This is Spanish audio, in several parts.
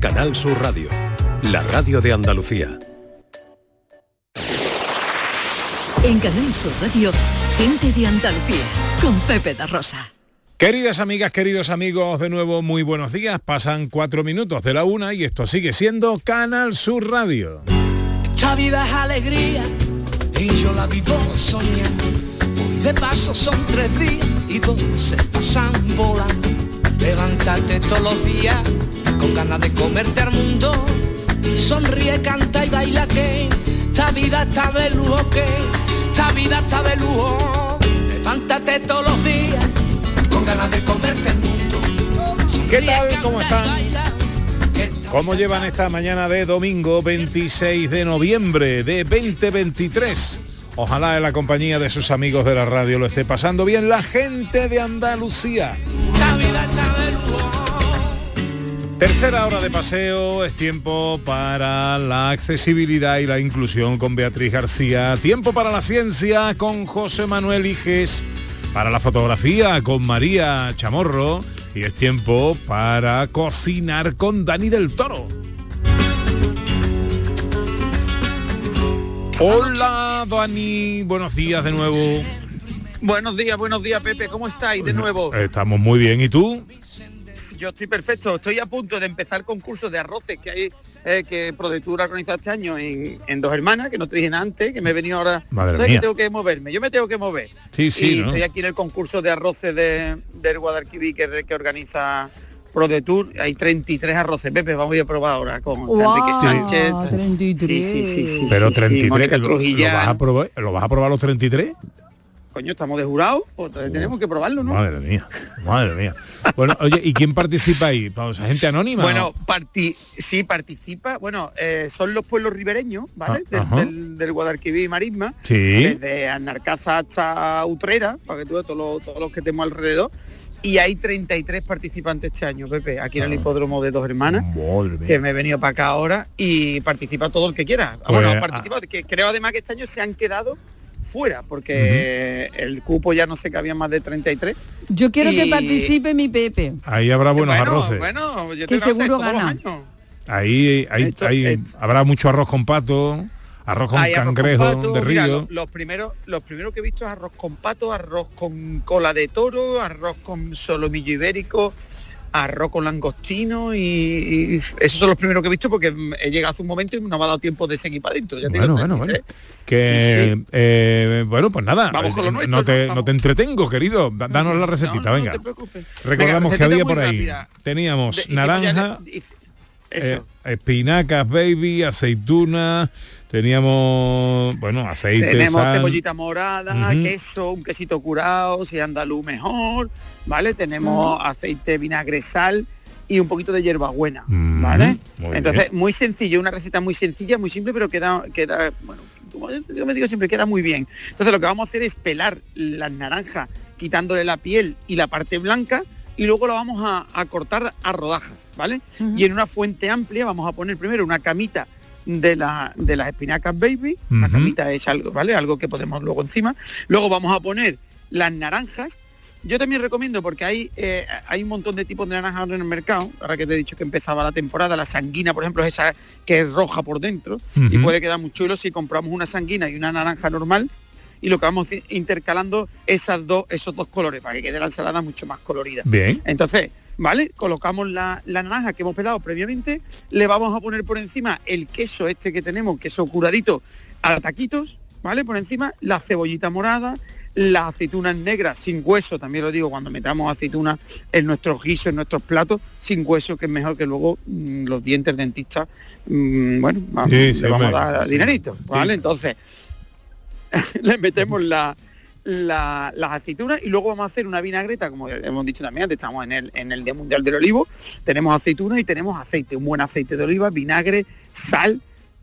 Canal Sur Radio, la radio de Andalucía. En Canal Sur Radio, gente de Andalucía, con Pepe da Rosa. Queridas amigas, queridos amigos, de nuevo muy buenos días. Pasan cuatro minutos de la una y esto sigue siendo Canal Sur Radio. Esta vida es alegría y yo la vivo soñando. Hoy de paso son tres días y dos se pasan volando. Levántate todos los días con ganas de comerte al mundo. Sonríe, canta y baila que esta vida está de lujo que esta vida está de lujo. Levántate todos los días con ganas de comerte el mundo. ¿Qué tal? ¿Cómo están? ¿Cómo llevan esta mañana de domingo 26 de noviembre de 2023? Ojalá en la compañía de sus amigos de la radio lo esté pasando bien la gente de Andalucía. Tercera hora de paseo, es tiempo para la accesibilidad y la inclusión con Beatriz García, tiempo para la ciencia con José Manuel Iges, para la fotografía con María Chamorro y es tiempo para cocinar con Dani del Toro. Hola Dani, buenos días de nuevo. Buenos días, buenos días Pepe, ¿cómo estáis de nuevo? Estamos muy bien, ¿y tú? Yo estoy perfecto, estoy a punto de empezar concursos de arroces que hay eh, que ProDetour ha organizado este año en, en, Dos Hermanas, que no te dije nada antes, que me he venido ahora. Madre ¿Sabes mía. que tengo que moverme? Yo me tengo que mover. Sí, sí, y ¿no? estoy aquí en el concurso de arroces de, del Guadalquivir que, que organiza ProDetour. Hay 33 arroces, Pepe, vamos a probar ahora con Enrique Guau, Sánchez. 33. Sí, sí, sí, sí. Pero sí, sí, 33, Mónica ¿lo, vas a probar, ¿lo vas a probar los 33? Coño, estamos de jurado, pues entonces tenemos que probarlo, ¿no? Madre mía, madre mía. Bueno, oye, ¿y quién participa ahí? Vamos, ¿Gente anónima? Bueno, parti sí, participa, bueno, eh, son los pueblos ribereños, ¿vale? Ah, del, del, del Guadalquivir y Marisma, Sí. desde Anarcaza hasta Utrera, para que tú veas todos los, todos los que tenemos alrededor. Y hay 33 participantes este año, Pepe, aquí en el Ah. hipódromo de Dos Hermanas, que me he venido para acá ahora y participa todo el que quiera. Pues, bueno, participa, que creo además que este año se han quedado fuera, porque el cupo ya no sé que había más de 33. Yo quiero que participe mi Pepe. Ahí habrá buenos bueno, arroces. Bueno, yo Que seguro gana. años. Ahí, ahí, Esto- ahí esto- habrá mucho arroz con pato, arroz con Hay arroz con cangrejo pato, de mira, río. lo- los primeros los primeros que he visto es arroz con pato arroz con cola de toro arroz con solomillo ibérico arroz con langostino y, y esos son los primeros que he visto porque he llegado hace un momento y no me ha dado tiempo de seguir para adentro ya Bueno, digo, bueno, bueno. 33. Que, Sí, sí. eh, bueno, pues nada, Vamos con lo eh, nuestro, no, te, ¿no? te entretengo, querido. Da- Danos la recetita, No, no, venga. no te preocupes. Recordamos Venga, que había por ahí. rápida. Teníamos De- naranja, eh, espinacas, baby, aceituna, teníamos, bueno, aceite, Tenemos sal. cebollita morada, queso, un quesito curado, si andaluz mejor, ¿vale? Tenemos aceite, vinagre, sal y un poquito de hierbabuena, Mm, ¿vale? muy Entonces, bien. muy sencillo, una receta muy sencilla, muy simple, pero queda, queda, bueno, como yo me digo siempre, queda muy bien. Entonces lo que vamos a hacer es pelar las naranjas, quitándole la piel y la parte blanca, y luego la vamos a, a cortar a rodajas, ¿vale? Y en una fuente amplia vamos a poner primero una camita de, la, de las espinacas baby, una Ujú. camita hecha algo, ¿vale? Algo que podemos luego encima. Luego vamos a poner las naranjas. Yo también recomiendo, porque hay, eh, hay un montón de tipos de naranjas en el mercado, ahora que te he dicho que empezaba la temporada, la sanguina, por ejemplo, es esa que es roja por dentro, y puede quedar muy chulo si compramos una sanguina y una naranja normal, y lo que vamos intercalando esas dos, esos dos colores, para que quede la ensalada mucho más colorida. Bien. Entonces, ¿vale? Colocamos la, la naranja que hemos pelado previamente, le vamos a poner por encima el queso este que tenemos, queso curadito, a taquitos, ¿vale? Por encima la cebollita morada, las aceitunas negras sin hueso, también lo digo, cuando metamos aceitunas en nuestros guisos, en nuestros platos, sin hueso, que es mejor que luego mm, los dientes dentistas, mm, bueno, vamos, Sí, le vamos a dar dinerito, ¿vale? Sí. Entonces, le metemos la, la- las aceitunas y luego vamos a hacer una vinagreta, como hemos dicho también antes, estamos en el, en el Día Mundial del Olivo, tenemos aceitunas y tenemos aceite, un buen aceite de oliva, vinagre, sal,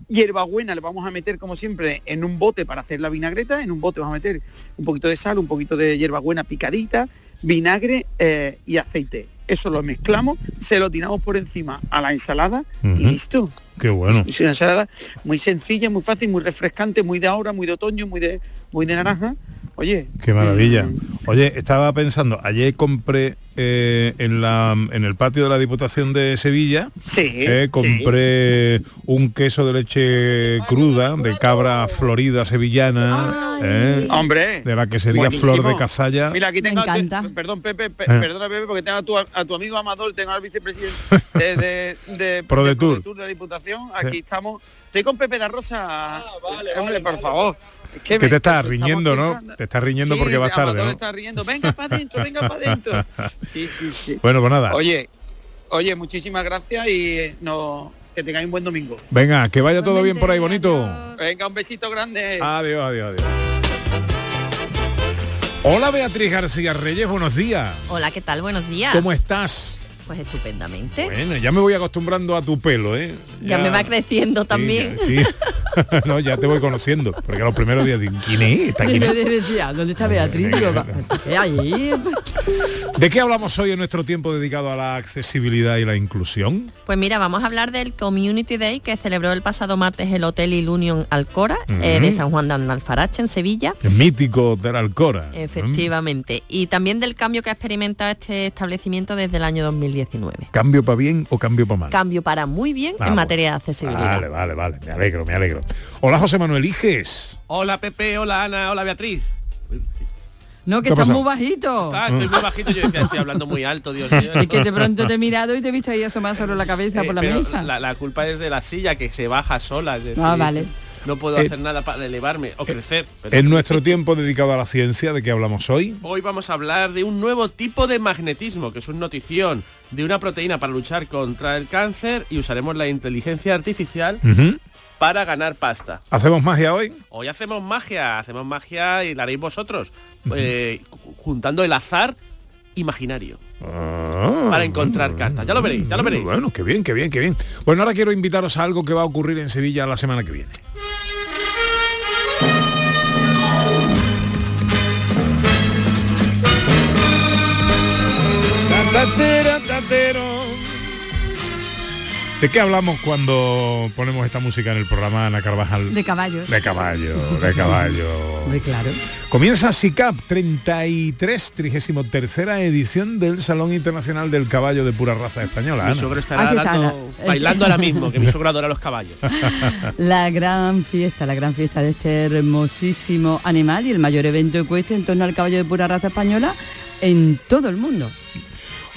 hierbabuena le vamos a meter como siempre en un bote para hacer la vinagreta, en un bote vamos a meter un poquito de sal, un poquito de hierbabuena picadita, vinagre eh, y aceite. Eso lo mezclamos, se lo tiramos por encima a la ensalada y listo. Qué bueno. Es una ensalada muy sencilla, muy fácil, muy refrescante, muy de ahora, muy de otoño, muy de muy de naranja. Oye. Qué maravilla. mm, Oye, estaba pensando, ayer compré eh, en, la, en el patio de la Diputación de Sevilla, Sí, eh, sí. compré un queso de leche cruda de cabra florida sevillana, eh, Hombre. de la que sería buenísimo. flor de casalla. Mira, aquí tengo, Me perdón Pepe, pe- Eh. perdona Pepe, porque tengo a tu, a tu amigo Amador, tengo al vicepresidente de, de, de, Prodetour. de la Diputación, aquí estamos. Estoy con Pepe da Rosa. Hombre, por favor. Es Que me- te estás riñendo, ¿no? Te estás riñendo Sí, porque vas tarde, ¿no? está riendo. Venga para adentro, venga para adentro. Sí, sí, sí. Bueno, pues nada. Oye, oye, muchísimas gracias y eh, no, que tengáis un buen domingo. Venga, que vaya todo bien por ahí, bonito. Venga, un besito grande. Adiós, adiós, adiós. Hola Beatriz García Reyes, buenos días. Hola, ¿qué tal? Buenos días. ¿Cómo estás? Pues estupendamente. Bueno, ya me voy acostumbrando a tu pelo, ¿eh? ya, me va creciendo Sí, también. ya- Sí, no, ya te voy conociendo, porque los primeros días digo, ¿quién es esta? Y ¿Quién me es? decía, ¿dónde está Beatriz? ¿De qué hablamos hoy en nuestro tiempo dedicado a la accesibilidad y la inclusión? Pues mira, vamos a hablar del Community Day que celebró el pasado martes el Hotel Ilunion Alcora eh, de. San Juan de Alfarache en Sevilla. El mítico de la Alcora. Efectivamente. Y también del cambio que ha experimentado este establecimiento desde el año 2019. ¿Cambio para bien o cambio para mal? Cambio para muy bien Ah, en materia de accesibilidad. Vale, vale, vale. Me alegro, me alegro. Hola José Manuel Iges. Hola Pepe, hola Ana, hola Beatriz. No, ¿Qué que estás muy bajito. Ah, estoy muy bajito, yo decía, estoy hablando muy alto, Dios mío. Es que de pronto te he mirado y te he visto ahí asomar sobre la cabeza Eh, por la mesa. La, la culpa es de la silla que se baja sola. es decir, Ah, vale. No puedo Eh, hacer nada para elevarme o crecer. pero- En nuestro tiempo dedicado a la ciencia, ¿de qué hablamos hoy? Hoy vamos a hablar de un nuevo tipo de magnetismo, que es una notición de una proteína para luchar contra el cáncer y usaremos la inteligencia artificial para ganar pasta. ¿Hacemos magia hoy? Hoy hacemos magia, hacemos magia y la haréis vosotros, eh, ju- juntando el azar imaginario. Para encontrar cartas. Ya lo veréis, ya lo veréis. Bueno, qué bien, qué bien, qué bien. Bueno, ahora quiero invitaros a algo que va a ocurrir en Sevilla la semana que viene. Tatero. ¿De qué hablamos cuando ponemos esta música en el programa Ana Carvajal? De caballos. De caballo, de caballo. Muy claro. Comienza SICAP 33, 33 edición del Salón Internacional del Caballo de pura raza española. Mi Ana. estará Así está, dando- Ana. bailando ahora mismo, que mi suegro adora los caballos. La gran fiesta, la gran fiesta de este hermosísimo animal y el mayor evento ecuestre en torno al caballo de pura raza española en todo el mundo.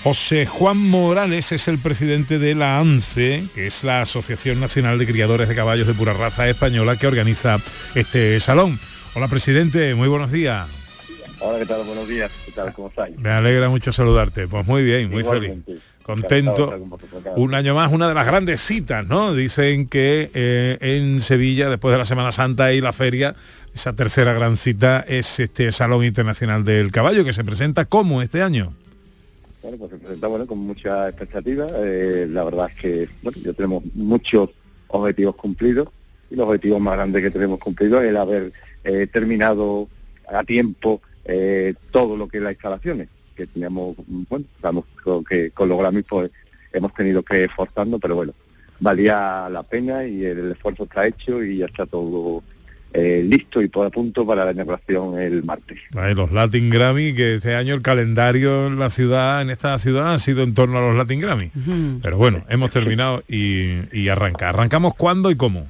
José Juan Morales es el presidente de la ANCE, que es la Asociación Nacional de Criadores de Caballos de pura raza española que organiza este salón. Hola presidente, muy buenos días. Hola, ¿qué tal? Buenos días. ¿Qué tal? ¿Cómo estáis? Me alegra mucho saludarte. Pues muy bien, muy Igualmente. feliz. Contento. Un año más, una de las grandes citas, ¿no? Dicen que eh, en Sevilla, después de la Semana Santa y la feria, esa tercera gran cita es este Salón Internacional del Caballo, que se presenta como este año. Bueno, pues se presenta bueno, con mucha expectativa. Eh, la verdad es que bueno, ya tenemos muchos objetivos cumplidos y los objetivos más grandes que tenemos cumplidos es el haber eh, terminado a tiempo eh, todo lo que es las instalaciones que teníamos, bueno, estamos con, que con los Grammys pues hemos tenido que esforzarnos, pero bueno, valía la pena y el esfuerzo está hecho y ya está todo eh, listo y todo a punto para la inauguración el martes. Ahí Los Latin Grammy, que este año el calendario en la ciudad, en esta ciudad, ha sido en torno a los Latin Grammy. Pero bueno, hemos terminado y, y arranca. ¿Arrancamos cuándo y cómo?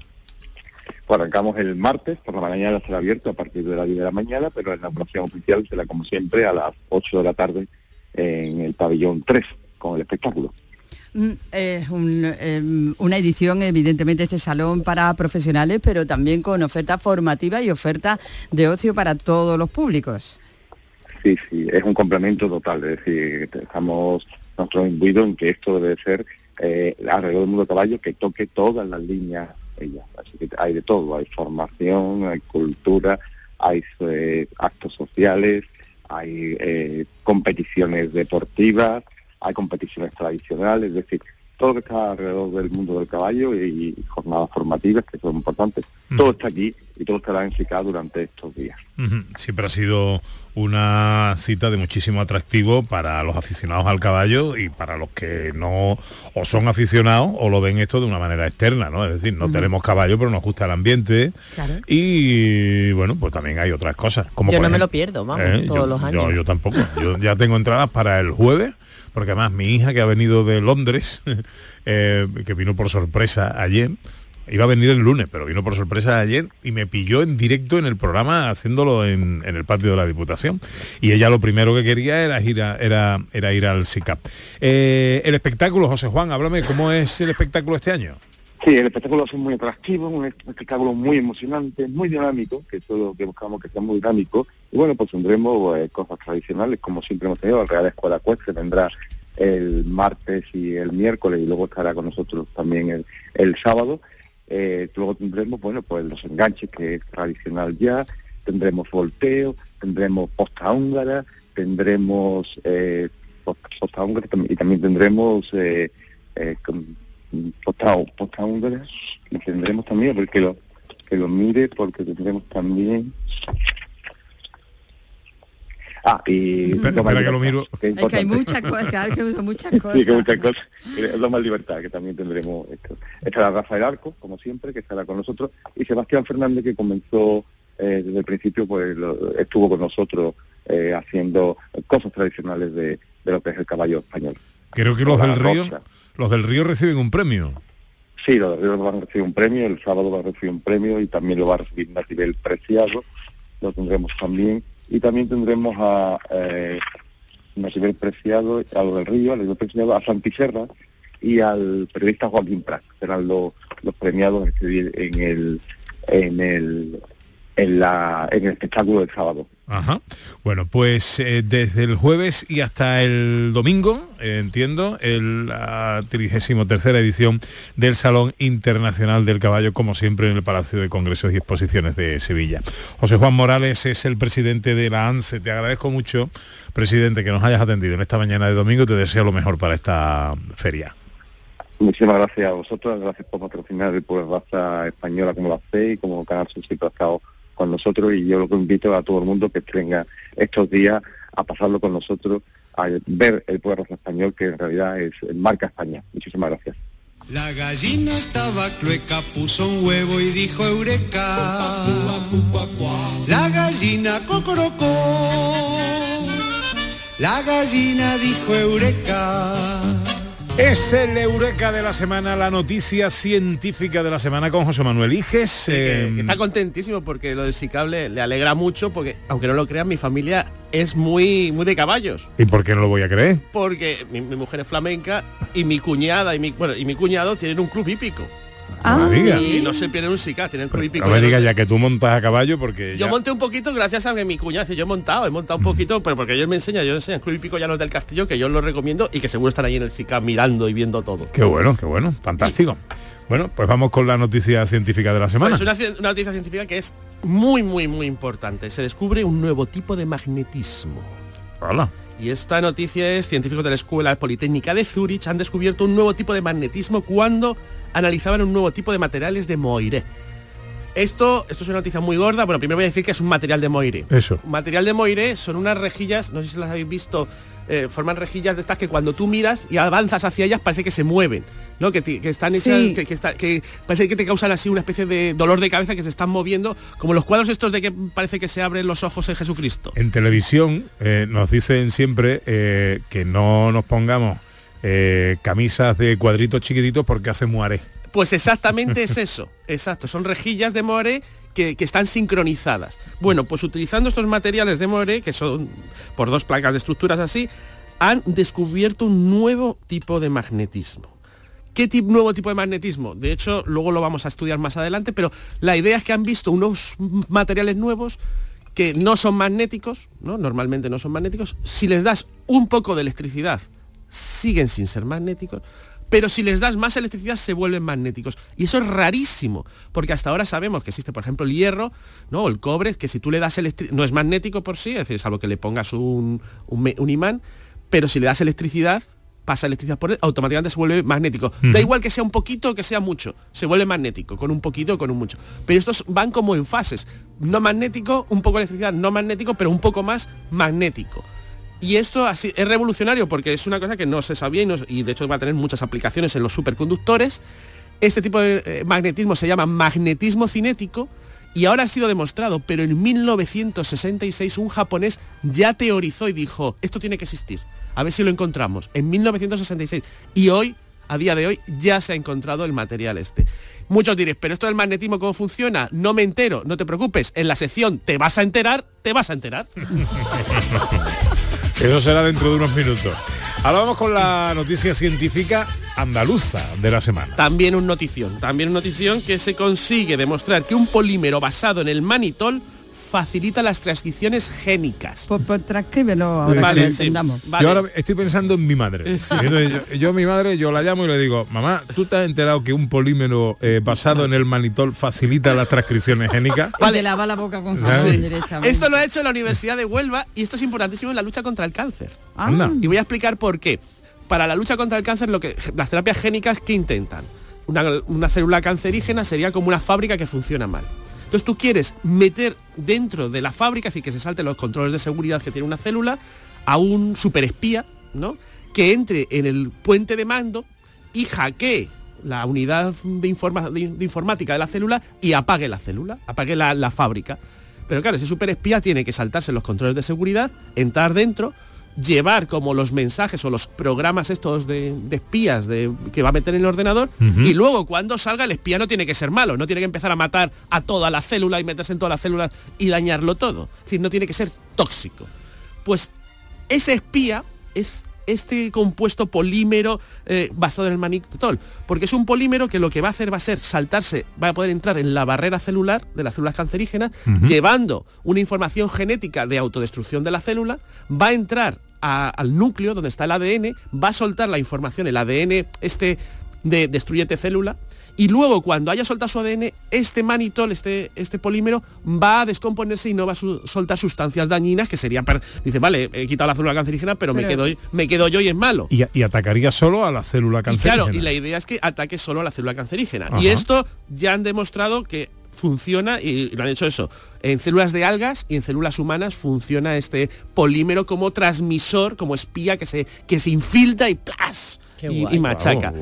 Pues arrancamos el martes, por la mañana será abierto a partir de las 10 de la mañana, pero la inauguración oficial será como siempre a las 8 de la tarde en el pabellón 3 con el espectáculo. Mm, Es un, em, una edición, evidentemente, este salón para profesionales, pero también con oferta formativa y oferta de ocio para todos los públicos. Sí, sí, es un complemento total, es decir, estamos nosotros imbuidos en que esto debe ser eh, alrededor del mundo caballo que toque todas las líneas ellas. Así que hay de todo, hay formación, hay cultura, hay eh, actos sociales, hay eh, competiciones deportivas, hay competiciones tradicionales, es decir, todo lo que está alrededor del mundo del caballo y jornadas formativas que son importantes. Todo está aquí y todo estará en SICA durante estos días. Ujú. Siempre ha sido una cita de muchísimo atractivo para los aficionados al caballo y para los que no o son aficionados o lo ven esto de una manera externa, ¿no? Es decir, no tenemos caballo, pero nos gusta el ambiente. Claro. Y bueno, pues también hay otras cosas. Como Yo no me lo pierdo, vamos, Eh, todos yo, los yo- años. Yo, tampoco. Yo ya tengo entradas para el jueves, porque además mi hija que ha venido de Londres, eh, que vino por sorpresa ayer, iba a venir el lunes, pero vino por sorpresa ayer y me pilló en directo en el programa haciéndolo en, el patio de la Diputación. Y ella lo primero que quería era ir, era, era ir al SICAP. Eh, el espectáculo, José Juan, háblame, ¿cómo es el espectáculo este año? Sí, el espectáculo es muy atractivo, un espectáculo muy emocionante, muy dinámico, que eso es lo que buscamos que sea muy dinámico. Y bueno, pues tendremos eh, cosas tradicionales, como siempre hemos tenido, la Real Escuela Cueste vendrá el martes y el miércoles y luego estará con nosotros también el, el sábado. Eh, luego tendremos, bueno, pues los enganches, que es tradicional ya, tendremos volteo, tendremos posta húngara, tendremos eh, post- posta húngara y también tendremos posta, posta húngara y tendremos también, porque lo, que lo mire, porque tendremos también... Ah, y... Que lo miro. que es Es que hay muchas cosas, claro que son muchas cosas. Sí, que muchas cosas. Es lo más libertad, que también tendremos esto. Estará Rafael Arco, como siempre, que estará con nosotros, y Sebastián Fernández, que comenzó eh, desde el principio, pues lo- estuvo con nosotros eh, haciendo cosas tradicionales de, de lo que es el caballo español. Creo que los del Río, rosa. Los del Río reciben un premio. Sí, los de Río van a recibir un premio, el sábado va a recibir un premio y también lo va a recibir Natibel Preciado, lo tendremos también. Y también tendremos a eh, Natibel Preciado, a lo del Río, a Natibel Preciado, a Santi Serra y al periodista Joaquín Prat. Serán los, los premiados este en el, en el en la en el espectáculo del sábado. Ajá. Bueno, pues eh, desde el jueves y hasta el domingo, eh, entiendo, el, la 33 edición del Salón Internacional del Caballo, como siempre en el Palacio de Congresos y Exposiciones de Sevilla. José Juan Morales es el presidente de la ANSE. Te agradezco mucho, presidente, que nos hayas atendido en esta mañana de domingo. Te deseo lo mejor para esta feria. Muchísimas gracias a vosotros, gracias por patrocinar el Pueblo Raza Española como la fe y como Canal Sur ha estado con nosotros y yo lo que invito a todo el mundo que venga estos días a pasarlo con nosotros, a ver el Pueblo Español que en realidad es marca España. Muchísimas gracias. La gallina estaba clueca, puso un huevo y dijo eureka. La gallina cocorocó. La gallina dijo eureka. Es el Eureka de la semana, la noticia científica de la semana con José Manuel Iges. eh, que está contentísimo porque lo del SICAble le alegra mucho porque, aunque no lo crean, mi familia es muy, muy de caballos. ¿Y por qué no lo voy a creer? Porque mi, mi mujer es flamenca y mi cuñada y mi, bueno, y mi cuñado tienen un club hípico. Ah, No. Y no se pierden un SICA, tienen hípico. No me Ya digas ya que tú montas a caballo porque Yo ya- monté un poquito gracias a que mi cuñada yo he montado, he montado un poquito, pero porque ellos me enseñan, yo enseño Club Hípico Llanos del Castillo, que yo lo recomiendo y que seguro están ahí en el SICA mirando y viendo todo. Qué bueno, qué bueno, fantástico. Bueno, pues vamos con la noticia científica de la semana. Pues una, una noticia científica que es muy, muy, muy importante. Se descubre un nuevo tipo de magnetismo. Hola. Y esta noticia es, científicos de la Escuela Politécnica de Zurich han descubierto un nuevo tipo de magnetismo cuando analizaban un nuevo tipo de materiales de Moiré. Esto, esto es una noticia muy gorda. Bueno, primero voy a decir que es un material de Moiré. Eso. Material de Moiré son unas rejillas, no sé si las habéis visto, eh, forman rejillas de estas que cuando tú miras y avanzas hacia ellas parece que se mueven, ¿no? Que, están hechas, Sí. que, que está- que parece que te causan así una especie de dolor de cabeza que se están moviendo, como los cuadros estos de que parece que se abren los ojos en Jesucristo. En televisión eh, nos dicen siempre eh, que no nos pongamos eh, camisas de cuadritos chiquititos porque hace muare. Pues exactamente es eso, exacto, son rejillas de Moiré que, que están sincronizadas. Bueno, pues utilizando estos materiales de Moiré, que son por dos placas de estructuras así, han descubierto un nuevo tipo de magnetismo. ¿Qué tip- nuevo tipo de magnetismo? De hecho, luego lo vamos a estudiar más adelante, pero la idea es que han visto unos materiales nuevos que no son magnéticos, ¿no? Normalmente no son magnéticos. Si les das un poco de electricidad, siguen sin ser magnéticos, pero si les das más electricidad se vuelven magnéticos. Y eso es rarísimo, porque hasta ahora sabemos que existe, por ejemplo, el hierro, ¿no? O el cobre, que si tú le das electricidad, no es magnético por sí, es decir, salvo que le pongas un, un me- un imán, pero si le das electricidad, pasa electricidad por él, automáticamente se vuelve magnético. Da igual que sea un poquito o que sea mucho, se vuelve magnético, con un poquito o con un mucho. Pero estos van como en fases. No magnético, un poco de electricidad, no magnético, pero un poco más magnético. Y esto así es revolucionario porque es una cosa que no se sabía y, y de hecho va a tener muchas aplicaciones en los superconductores. Este tipo de eh, magnetismo se llama magnetismo cinético y ahora ha sido demostrado, pero en 1966 un japonés ya teorizó y dijo, esto tiene que existir. A ver si lo encontramos. En 1966. Y hoy, a día de hoy, ya se ha encontrado el material este. Muchos diréis, pero esto del magnetismo, ¿cómo funciona? No me entero, no te preocupes. En la sección te vas a enterar, te vas a enterar. Eso será dentro de unos minutos. Ahora vamos con la noticia científica andaluza de la semana. También un notición, también una notición que se consigue demostrar que un polímero basado en el manitol facilita las transcripciones génicas. Pues, pues transcríbelo ahora Vale, que lo sí. entendamos. Vale. Yo ahora estoy pensando en mi madre. Entonces, yo, mi madre, yo la llamo y le digo, mamá, ¿tú te has enterado que un polímero eh, basado en el manitol facilita las transcripciones génicas? Te lava la boca con jabón sí. directamente. Esto lo ha hecho la Universidad de Huelva y esto es importantísimo en la lucha contra el cáncer. Ah, Anda. Y voy a explicar por qué. Para la lucha contra el cáncer, lo que las terapias génicas que intentan. Una, una célula cancerígena sería como una fábrica que funciona mal. Entonces tú quieres meter dentro de la fábrica, es decir, que se salten los controles de seguridad que tiene una célula, a un superespía, ¿no? Que entre en el puente de mando y hackee la unidad de, informática de la célula y apague la célula, apague la fábrica. Pero claro, ese superespía tiene que saltarse los controles de seguridad, entrar dentro, llevar como los mensajes o los programas estos de, de espías de, que va a meter en el ordenador y luego cuando salga el espía no tiene que ser malo, no tiene que empezar a matar a toda la célula y meterse en todas las células y dañarlo todo. Es decir, no tiene que ser tóxico. Pues ese espía es este compuesto polímero eh, basado en el manitol, porque es un polímero que lo que va a hacer va a ser saltarse, va a poder entrar en la barrera celular de las células cancerígenas, llevando una información genética de autodestrucción de la célula, va a entrar a- al núcleo donde está el ADN, va a soltar la información, el ADN este de destruyete célula, y luego cuando haya soltado su ADN, este manitol, este, este polímero, va a descomponerse y no va a su- soltar sustancias dañinas que serían para... Dice, vale, he quitado la célula cancerígena, pero, me, quedo, me quedo yo y es malo. Y, y atacaría solo a la célula Y cancerígena. claro, y la idea es que ataque solo a la célula cancerígena. Ajá. Y esto ya han demostrado que funciona y lo han hecho eso. En células de algas y en células humanas funciona este polímero como transmisor, como espía que se, que se infiltra y ¡plas! Qué Y, guay. y machaca.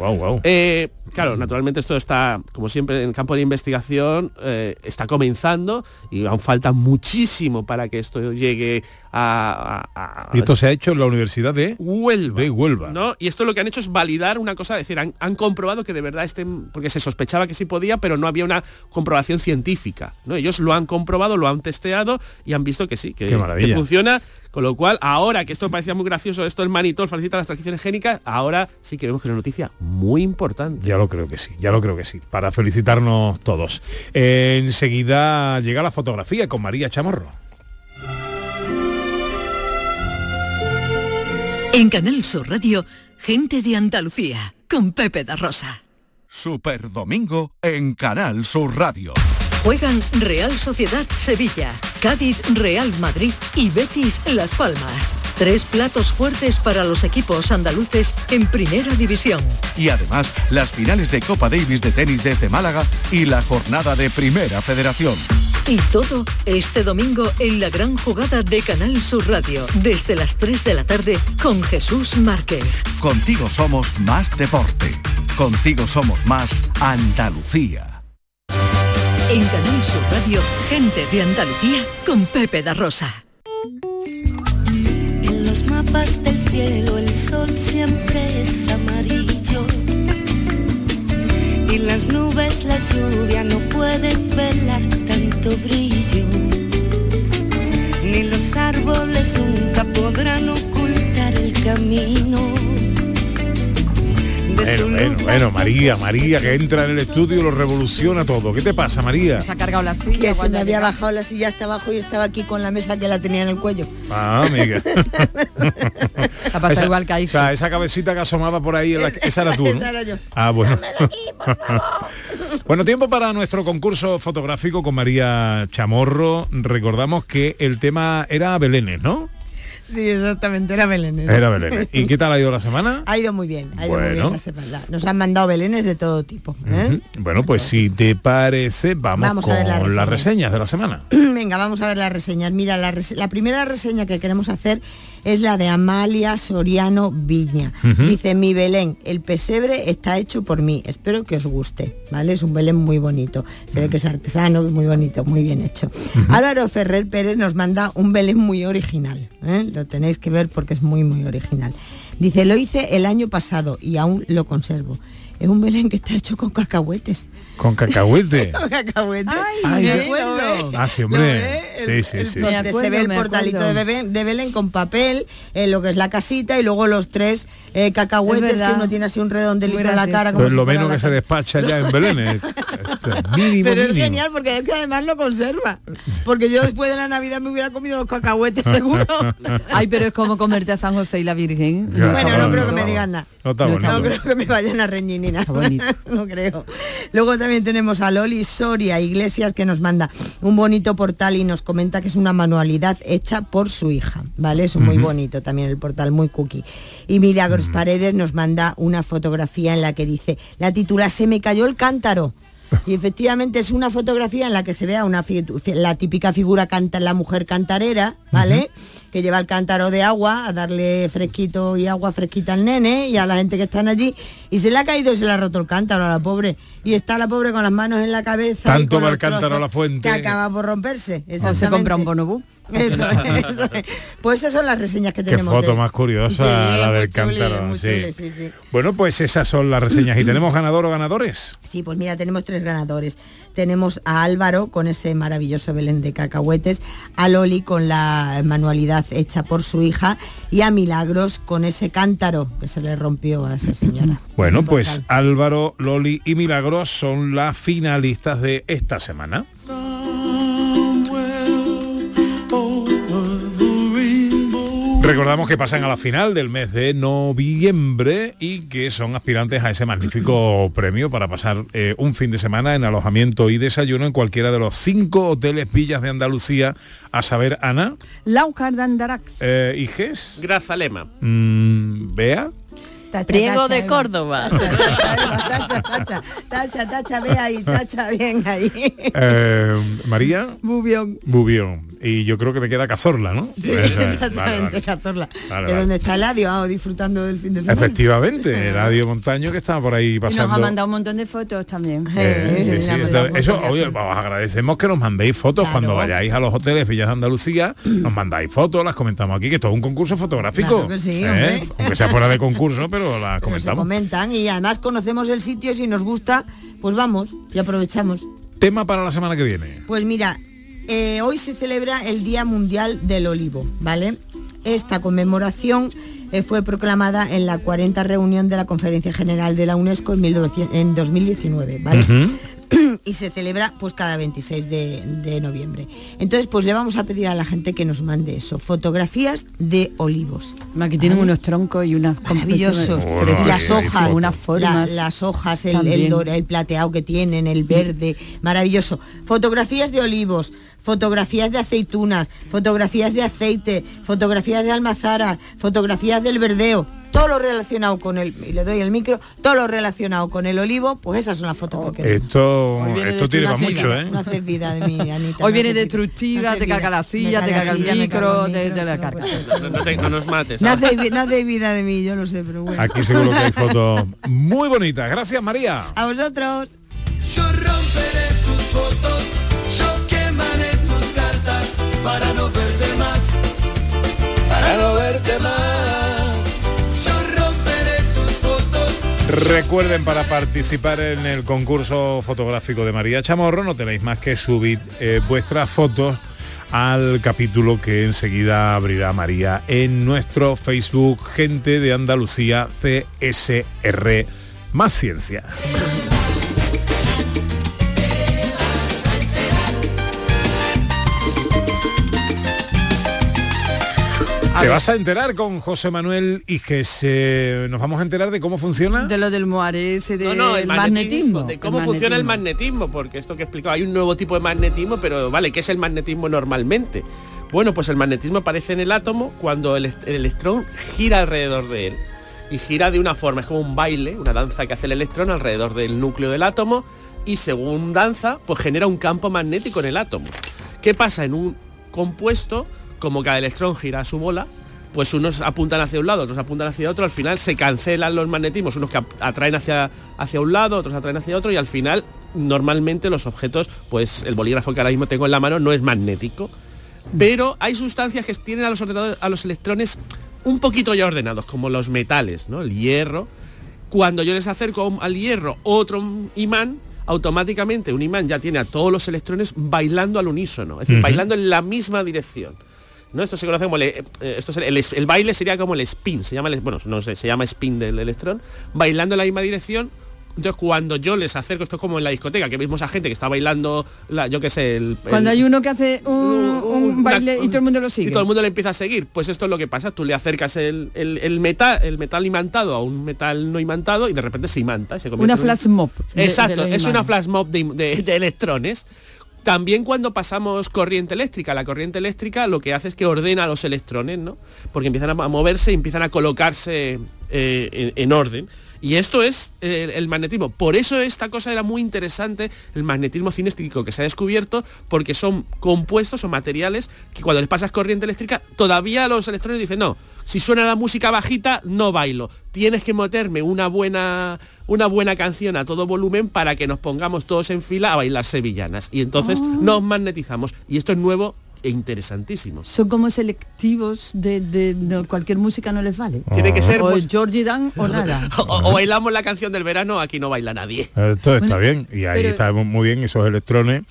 Eh, claro, naturalmente esto está, como siempre, en el campo de investigación, eh, está comenzando y aún falta muchísimo para que esto llegue a, a- esto se ha hecho en la Universidad de... Huelva. De Huelva. ¿no? Y esto lo que han hecho es validar una cosa, es decir, han, han comprobado que de verdad estén, porque se sospechaba que sí podía, pero no había una comprobación científica. ¿no? Ellos lo han comprobado, lo han testeado y han visto que sí, que, funciona. Con lo cual, ahora que esto parecía muy gracioso, esto el manitol facilita las transcripciones génicas, ahora sí que vemos que es una noticia muy importante. Ya lo creo que sí, ya lo creo que sí. Para felicitarnos todos. Eh, enseguida llega la fotografía con María Chamorro. En Canal Sur Radio, gente de Andalucía, con Pepe da Rosa. Super Domingo en Canal Sur Radio. Juegan Real Sociedad Sevilla, Cádiz Real Madrid y Betis Las Palmas. Tres platos fuertes para los equipos andaluces en Primera División. Y además las finales de Copa Davis de tenis desde Málaga y la jornada de Primera Federación. Y todo este domingo en la gran jugada de Canal Sur Radio, desde las 3 de la tarde con Jesús Márquez. Contigo somos más deporte. Contigo somos más Andalucía. En Canal Sur Radio, gente de Andalucía con Pepe da Rosa. En los mapas del cielo el sol siempre es amarillo. Y las nubes, la lluvia no pueden velar tanto brillo. Ni los árboles nunca podrán ocultar el camino. Bueno, bueno, bueno, María, María, que entra en el estudio y lo revoluciona todo. ¿Qué te pasa, María? Se ha cargado la silla. Que se cuando me ha había llegado. bajado la silla hasta abajo y estaba aquí con la mesa que la tenía en el cuello. Ah, amiga. Ha pasado Esa- igual que ahí. O sea, esa cabecita que asomaba por ahí, en la- esa era tú, ¿no? Esa era yo. Ah, bueno. bueno, tiempo para nuestro concurso fotográfico con María Chamorro. Recordamos que el tema era Belénes, ¿no? Sí, exactamente, era Belénes. Era Belén. ¿Y qué tal ha ido la semana? Ha ido muy bien, ha ido muy Bueno. bien la semana. Nos han mandado Belénes de todo tipo. ¿eh? Bueno, pues si te parece, vamos, con las las reseñas. reseñas de la semana. Venga, vamos a ver las reseñas. Mira, la, rese- la primera reseña que queremos hacer es la de Amalia Soriano Viña. Dice, mi Belén, el pesebre está hecho por mí. Espero que os guste, ¿vale? Es un Belén muy bonito. Se ve que es artesano, muy bonito, muy bien hecho. Álvaro Ferrer Pérez nos manda un Belén muy original. ¿eh? Lo tenéis que ver porque es muy, muy original. Dice, lo hice el año pasado y aún lo conservo. Es un Belén que está hecho con cacahuetes. Con cacahuete. Con cacahuetes. Ay, ¿Eh? qué- ¿Lo ves? Ah, sí, hombre. Sí, sí, sí. Donde se ve el portalito de, Belén, de Belén con papel, eh, lo que es la casita y luego los tres eh, cacahuetes que uno tiene así un redondelito en la cara. como Pues si lo menos que se despacha ya en Belén es es mínimo, Pero es mínimo. genial porque es que además lo conserva. Porque yo después de la Navidad me hubiera comido los cacahuetes seguro. Ay, pero es como comerte a San José y la Virgen. Ya, Bueno, no creo que me digan nada. No está bonito. No creo que me vayan a reñir ni nada. no creo. Luego también tenemos a Loli Soria Iglesias que nos manda un bonito portal y nos comenta que es una manualidad hecha por su hija. ¿Vale? Es muy Ujú. bonito también el portal, muy cookie. Y Milagros Paredes nos manda una fotografía en la que dice, la titula Se me cayó el cántaro. Y efectivamente es una fotografía en la que se vea una la típica figura canta la mujer cantarera, ¿vale? Que lleva el cántaro de agua a darle fresquito y agua fresquita al nene y a la gente que están allí. Y se le ha caído y se le ha roto el cántaro a la pobre. Y está la pobre con las manos en la cabeza. Tanto va los el cántaro trozos a la fuente. Que acaba por romperse. O se compra un bonobú. Eso es, eso es. Pues esas son las reseñas que Qué tenemos. foto de- más curiosa Sí, la del cántaro. sí. Bueno, pues esas son las reseñas. ¿Y tenemos ganador o ganadores? Sí, pues mira, tenemos tres ganadores. Tenemos a Álvaro con ese maravilloso Belén de cacahuetes, a Loli con la manualidad hecha por su hija y a Milagros con ese cántaro que se le rompió a esa señora. Bueno, pues Álvaro, Loli y Milagros son las finalistas de esta semana. Recordamos que pasan a la final del mes de noviembre y que son aspirantes a ese magnífico premio para pasar eh, un fin de semana en alojamiento y desayuno en cualquiera de los cinco hoteles villas de Andalucía, a saber, Ana, Laucar d'Andarax. eh, Iges, Grazalema. mm, Bea, Tacha, Priego tacha, de Eva. Córdoba. Tacha, tacha, tacha, tacha, ve ahí, tacha bien ahí. eh, María, Bubión. Bubión. Y yo creo que me queda Cazorla, ¿no? Sí, exactamente, Vale, vale. Cazorla. Vale, de donde está Eladio, ah, disfrutando del fin de semana. Efectivamente, Eladio Montaño que estaba por ahí Y nos ha pasando. mandado un montón de fotos también. Eh, sí, sí, Mira, eso, oye, os agradecemos que nos mandéis fotos cuando vayáis a los hoteles Villas de Andalucía, nos mandáis fotos, las comentamos aquí, que esto es un concurso fotográfico. Claro que sí, ¿eh? Aunque sea fuera de concurso, pero las Pero se comentamos. comentan y además conocemos el sitio y si nos gusta, pues vamos y aprovechamos. Tema para la semana que viene. Pues mira, eh, hoy se celebra el Día Mundial del Olivo, ¿vale? Esta conmemoración eh, fue proclamada en la 40 reunión de la Conferencia General de la UNESCO en, 1900 en 2019, ¿vale? Y se celebra pues cada 26 de, de noviembre. Entonces pues le vamos a pedir a la gente que nos mande eso, fotografías de olivos. Aquí tienen unos troncos y unas maravillosos. Y las hojas unas formas la- las hojas el, el, dora- el plateado que tienen el verde maravilloso. Fotografías de olivos fotografías de aceitunas fotografías de aceite fotografías de almazara fotografías del verdeo todo lo relacionado con el y le doy el micro todo lo relacionado con el olivo pues esas son las fotos que queremos Esto, esto tiene para mucho, vida, ¿eh? No haces vida de mí, Anita. Hoy no viene destructiva, No te carga la silla, te carga el micro, el te, micro, te la no carga. No, nos mates. No haces vida de mí, yo lo sé, pero bueno. Aquí seguro que hay fotos muy bonitas. Gracias, María. A vosotros. Yo romperé tus fotos, yo quemaré tus cartas para no verte más, para no verte más. Recuerden para participar en el concurso fotográfico de María Chamorro, no tenéis más que subir eh, vuestras fotos al capítulo que enseguida abrirá María en nuestro Facebook Gente de Andalucía CSR Más Ciencia. Te vas a enterar con José Manuel y que se, nos vamos a enterar de cómo funciona. De lo del moare ese de No, no, el magnetismo. magnetismo, de cómo El funciona el magnetismo. magnetismo, porque esto que he explicado, hay un nuevo tipo de magnetismo, pero vale, ¿qué es el magnetismo normalmente? Bueno, pues el magnetismo aparece en el átomo cuando el, el electrón gira alrededor de él. Y gira de una forma, es como un baile, una danza que hace el electrón alrededor del núcleo del átomo y según danza, pues genera un campo magnético en el átomo. ¿Qué pasa? En un compuesto, como cada electrón gira su bola, pues unos apuntan hacia un lado, otros apuntan hacia otro, al final se cancelan los magnetismos, unos que atraen hacia, hacia un lado, otros atraen hacia otro y al final normalmente los objetos, pues el bolígrafo que ahora mismo tengo en la mano no es magnético. Pero hay sustancias que tienen a los, a los electrones un poquito ya ordenados, como los metales, ¿no? El hierro. Cuando yo les acerco al hierro otro imán, automáticamente un imán ya tiene a todos los electrones bailando al unísono, es decir, bailando en la misma dirección. ¿No? Esto se conoce como el, eh, esto es el, baile sería como el spin, se llama bueno, no sé, se llama spin del electrón, bailando en la misma dirección entonces cuando yo les acerco, esto es como en la discoteca, que vemos a gente que está bailando, la, yo qué sé, el, Cuando hay uno que hace un, baile y todo el mundo lo sigue. Y todo el mundo le empieza a seguir. Pues esto es lo que pasa, tú le acercas el, metal, el metal imantado a un metal no imantado y de repente se imanta. Se una flash mob. Exacto, es una flash mob de, de electrones. También cuando pasamos corriente eléctrica, la corriente eléctrica lo que hace es que ordena a los electrones, ¿no? Porque empiezan a moverse y empiezan a colocarse eh, en, orden. Y esto es eh, el, magnetismo. Por eso esta cosa era muy interesante, el magnetismo cinético que se ha descubierto, porque son compuestos o materiales que cuando les pasas corriente eléctrica, todavía los electrones dicen, no, si suena la música bajita, no bailo. Tienes que meterme una buena, una buena canción a todo volumen para que nos pongamos todos en fila a bailar sevillanas. Y entonces ah. nos magnetizamos. Y esto es nuevo e interesantísimos. Son como selectivos de, cualquier música no les vale. Tiene que ser o Georgie Dan o nada. o, bailamos la canción del verano, aquí no baila nadie. Esto está bien y ahí está muy bien esos electrones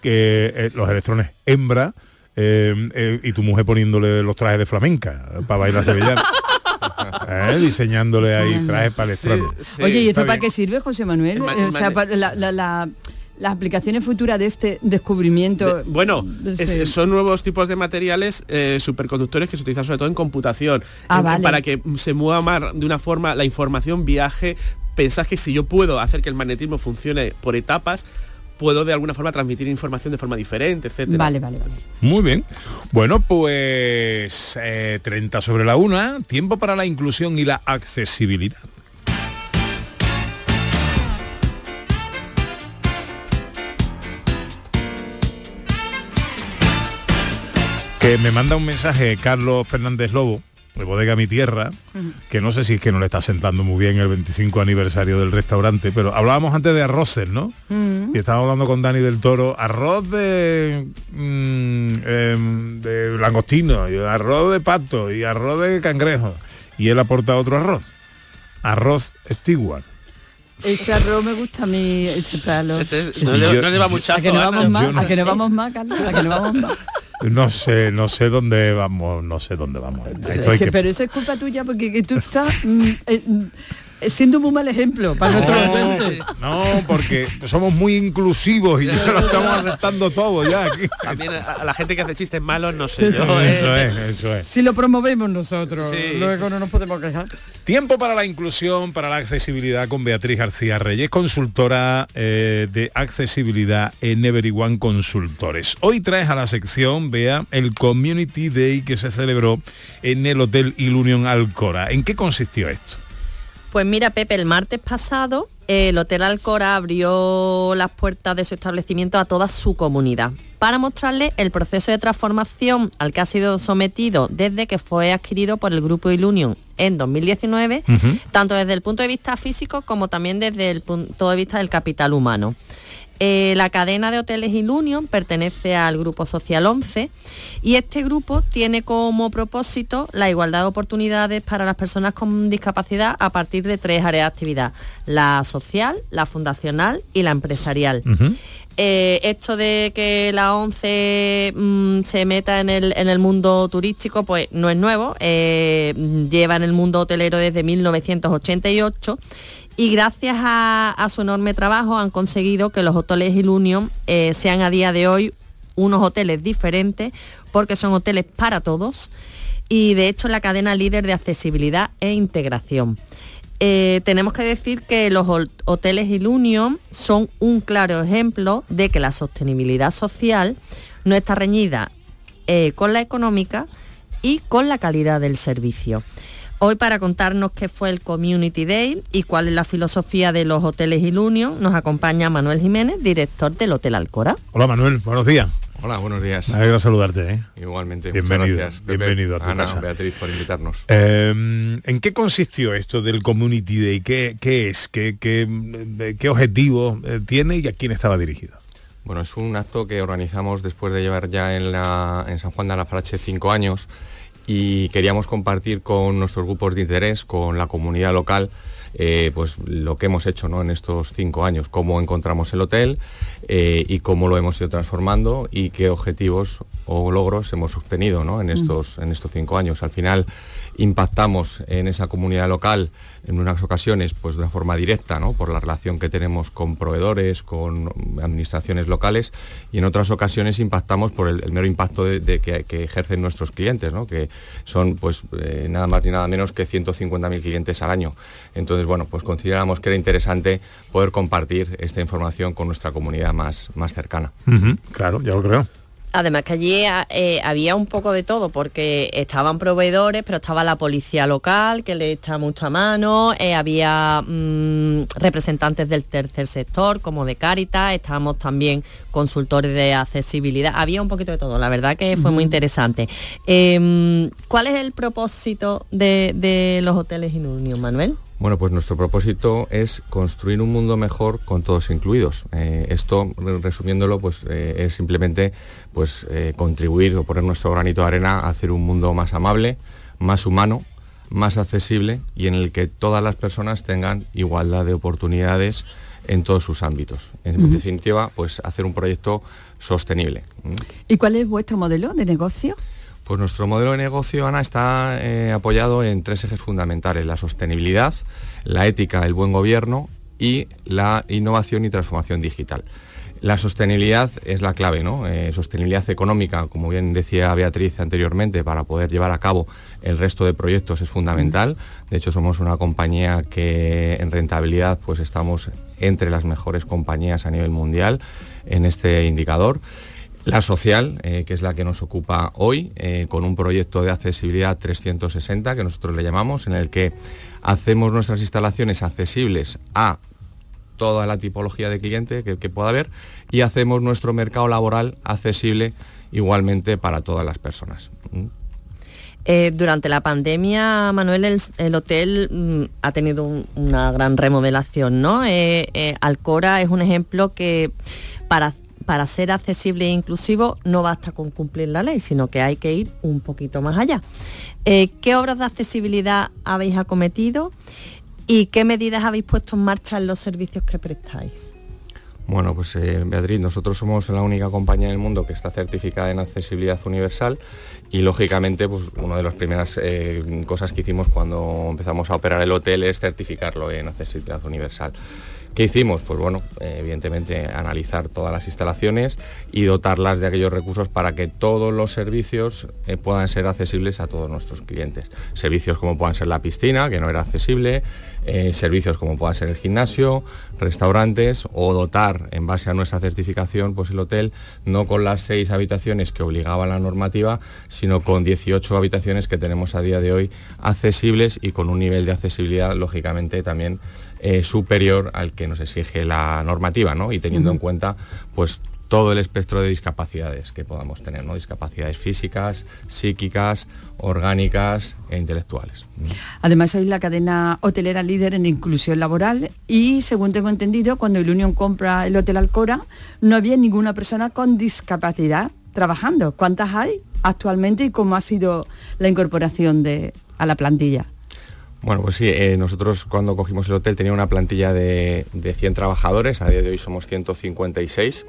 que eh, los electrones hembra eh, eh, y tu mujer poniéndole los trajes de flamenca para bailar sevillana. diseñándole ahí trajes para electrones. Oye, ¿y esto para qué sirve, José Manuel? o sea, para la las aplicaciones futuras de este descubrimiento. bueno, son nuevos tipos de materiales eh, superconductores que se utilizan sobre todo en computación. Ah, para que se mueva más de una forma la información, viaje. Pensás que si yo puedo hacer que el magnetismo funcione por etapas, puedo de alguna forma transmitir información de forma diferente, etcétera. Vale, vale, vale. Muy bien. Bueno, pues 30 eh, sobre la una, tiempo para la inclusión y la accesibilidad. Que me manda un mensaje Carlos Fernández Lobo, de Bodega Mi Tierra, que no sé si es que no le está sentando muy bien el 25 aniversario del restaurante, pero hablábamos antes de arroces, ¿no? Y estábamos hablando con Dani del Toro, arroz de, mm, em, de langostino, y arroz de pato, y arroz de cangrejo. Y él aporta otro arroz, arroz Stewart. Ese arroz me gusta a mí, ese palo. Este no, lleva muchazo. ¿A que no vamos más? ¿A que no vamos más, Carlos? ¿A que no vamos más? No sé, no sé dónde vamos, no sé dónde vamos. Pero eso es culpa tuya porque tú estás mm, eh, siendo muy mal ejemplo para no, No, porque somos muy inclusivos y ya lo estamos aceptando todo ya. Aquí. También a, la gente que hace chistes malos, no sé yo. Eso ¿eh? es, eso es. Si lo promovemos nosotros, luego no nos podemos quejar. Tiempo para la inclusión, para la accesibilidad con Beatriz García Reyes, consultora eh, de accesibilidad en Everyone Consultores. Hoy traes a la sección, vea, el Community Day que se celebró en el Hotel Ilunion Alcora. ¿En qué consistió esto? Pues mira, Pepe, el martes pasado el Hotel Alcora abrió las puertas de su establecimiento a toda su comunidad para mostrarle el proceso de transformación al que ha sido sometido desde que fue adquirido por el Grupo Ilunion en 2019, tanto desde el punto de vista físico como también desde el punto de vista del capital humano. Eh, la cadena de hoteles Ilunion pertenece al Grupo Social 11 y este grupo tiene como propósito la igualdad de oportunidades para las personas con discapacidad a partir de tres áreas de actividad, la social, la fundacional y la empresarial. Eh, esto de que la 11 mm, se meta en el, mundo turístico, pues no es nuevo, eh, lleva en el mundo hotelero desde 1988 y gracias a, su enorme trabajo han conseguido que los hoteles Ilunion eh, sean a día de hoy unos hoteles diferentes porque son hoteles para todos y de hecho la cadena líder de accesibilidad e integración. Eh, tenemos que decir que los hoteles Ilunion son un claro ejemplo de que la sostenibilidad social no está reñida eh, con la económica y con la calidad del servicio. Hoy para contarnos qué fue el Community Day y cuál es la filosofía de los hoteles Ilunio, nos acompaña Manuel Jiménez, director del Hotel Alcora. Hola Manuel, buenos días. Hola, buenos días. Me alegra saludarte. ¿eh? Igualmente. Bienvenido, Muchas gracias, Pepe, bienvenido a tu Ana, casa. Beatriz, por invitarnos. Eh, ¿En qué consistió esto del Community Day? ¿Qué, qué es? ¿Qué, qué, qué objetivo eh, tiene y a quién estaba dirigido? Bueno, es un acto que organizamos después de llevar ya en, la, en San Juan de la Farache cinco años y queríamos compartir con nuestros grupos de interés, con la comunidad local, eh, pues lo que hemos hecho ¿no? en estos cinco años, cómo encontramos el hotel eh, y cómo lo hemos ido transformando y qué objetivos o logros hemos obtenido ¿no? en, estos, en estos cinco años. Al final impactamos en esa comunidad local en unas ocasiones pues de una forma directa, ¿no? por la relación que tenemos con proveedores, con administraciones locales y en otras ocasiones impactamos por el, el mero impacto de, de que, que, ejercen nuestros clientes, ¿no? que son pues eh, nada más ni nada menos que 150.000 clientes al año. Entonces, bueno, pues consideramos que era interesante poder compartir esta información con nuestra comunidad más, más cercana. Uh -huh, claro, ya lo creo. Además que allí eh, había un poco de todo, porque estaban proveedores, pero estaba la policía local, que le echa mucha mano, eh, había mmm, representantes del tercer sector, como de Cáritas, estábamos también consultores de accesibilidad, había un poquito de todo, la verdad que fue uh -huh. muy interesante. Eh, ¿Cuál es el propósito de, de los hoteles Inunion, Manuel? Bueno, pues nuestro propósito es construir un mundo mejor con todos incluidos. Eh, esto, resumiéndolo, pues eh, es simplemente pues, eh, contribuir o poner nuestro granito de arena a hacer un mundo más amable, más humano, más accesible y en el que todas las personas tengan igualdad de oportunidades en todos sus ámbitos. En uh -huh. definitiva, pues hacer un proyecto sostenible. ¿Y cuál es vuestro modelo de negocio? Pues nuestro modelo de negocio, Ana, está eh, apoyado en tres ejes fundamentales, la sostenibilidad, la ética, el buen gobierno y la innovación y transformación digital. La sostenibilidad es la clave, ¿no? Eh, sostenibilidad económica, como bien decía Beatriz anteriormente, para poder llevar a cabo el resto de proyectos es fundamental. De hecho, somos una compañía que en rentabilidad pues estamos entre las mejores compañías a nivel mundial en este indicador. La social, eh, que es la que nos ocupa hoy, eh, con un proyecto de accesibilidad 360, que nosotros le llamamos, en el que hacemos nuestras instalaciones accesibles a toda la tipología de cliente que, pueda haber y hacemos nuestro mercado laboral accesible igualmente para todas las personas. ¿Mm? Eh, durante la pandemia, Manuel, el, el hotel mm, ha tenido un, una gran remodelación, ¿no? Alcora es un ejemplo que para para ser accesible e inclusivo no basta con cumplir la ley, sino que hay que ir un poquito más allá. Eh, ¿Qué obras de accesibilidad habéis acometido y qué medidas habéis puesto en marcha en los servicios que prestáis? Bueno, pues eh, Beatriz, nosotros somos la única compañía del mundo que está certificada en accesibilidad universal y lógicamente pues una de las primeras eh, cosas que hicimos cuando empezamos a operar el hotel es certificarlo en accesibilidad universal. ¿Qué hicimos? Pues bueno, evidentemente analizar todas las instalaciones y dotarlas de aquellos recursos para que todos los servicios eh, puedan ser accesibles a todos nuestros clientes. Servicios como puedan ser la piscina, que no era accesible, eh, servicios como puedan ser el gimnasio, restaurantes o dotar en base a nuestra certificación pues el hotel no con las seis habitaciones que obligaba la normativa, sino con 18 habitaciones que tenemos a día de hoy accesibles y con un nivel de accesibilidad lógicamente también eh, superior al que nos exige la normativa, ¿no? Y teniendo uh -huh. en cuenta, pues todo el espectro de discapacidades que podamos tener, ¿no? Discapacidades físicas, psíquicas, orgánicas e intelectuales. Además sois la cadena hotelera líder en inclusión laboral y según tengo entendido, cuando el Unión compra el Hotel Alcora, no había ninguna persona con discapacidad trabajando. ¿Cuántas hay actualmente y cómo ha sido la incorporación de, a la plantilla? Bueno, pues sí, eh, nosotros cuando cogimos el hotel tenía una plantilla de, de 100 trabajadores, a día de hoy somos 156.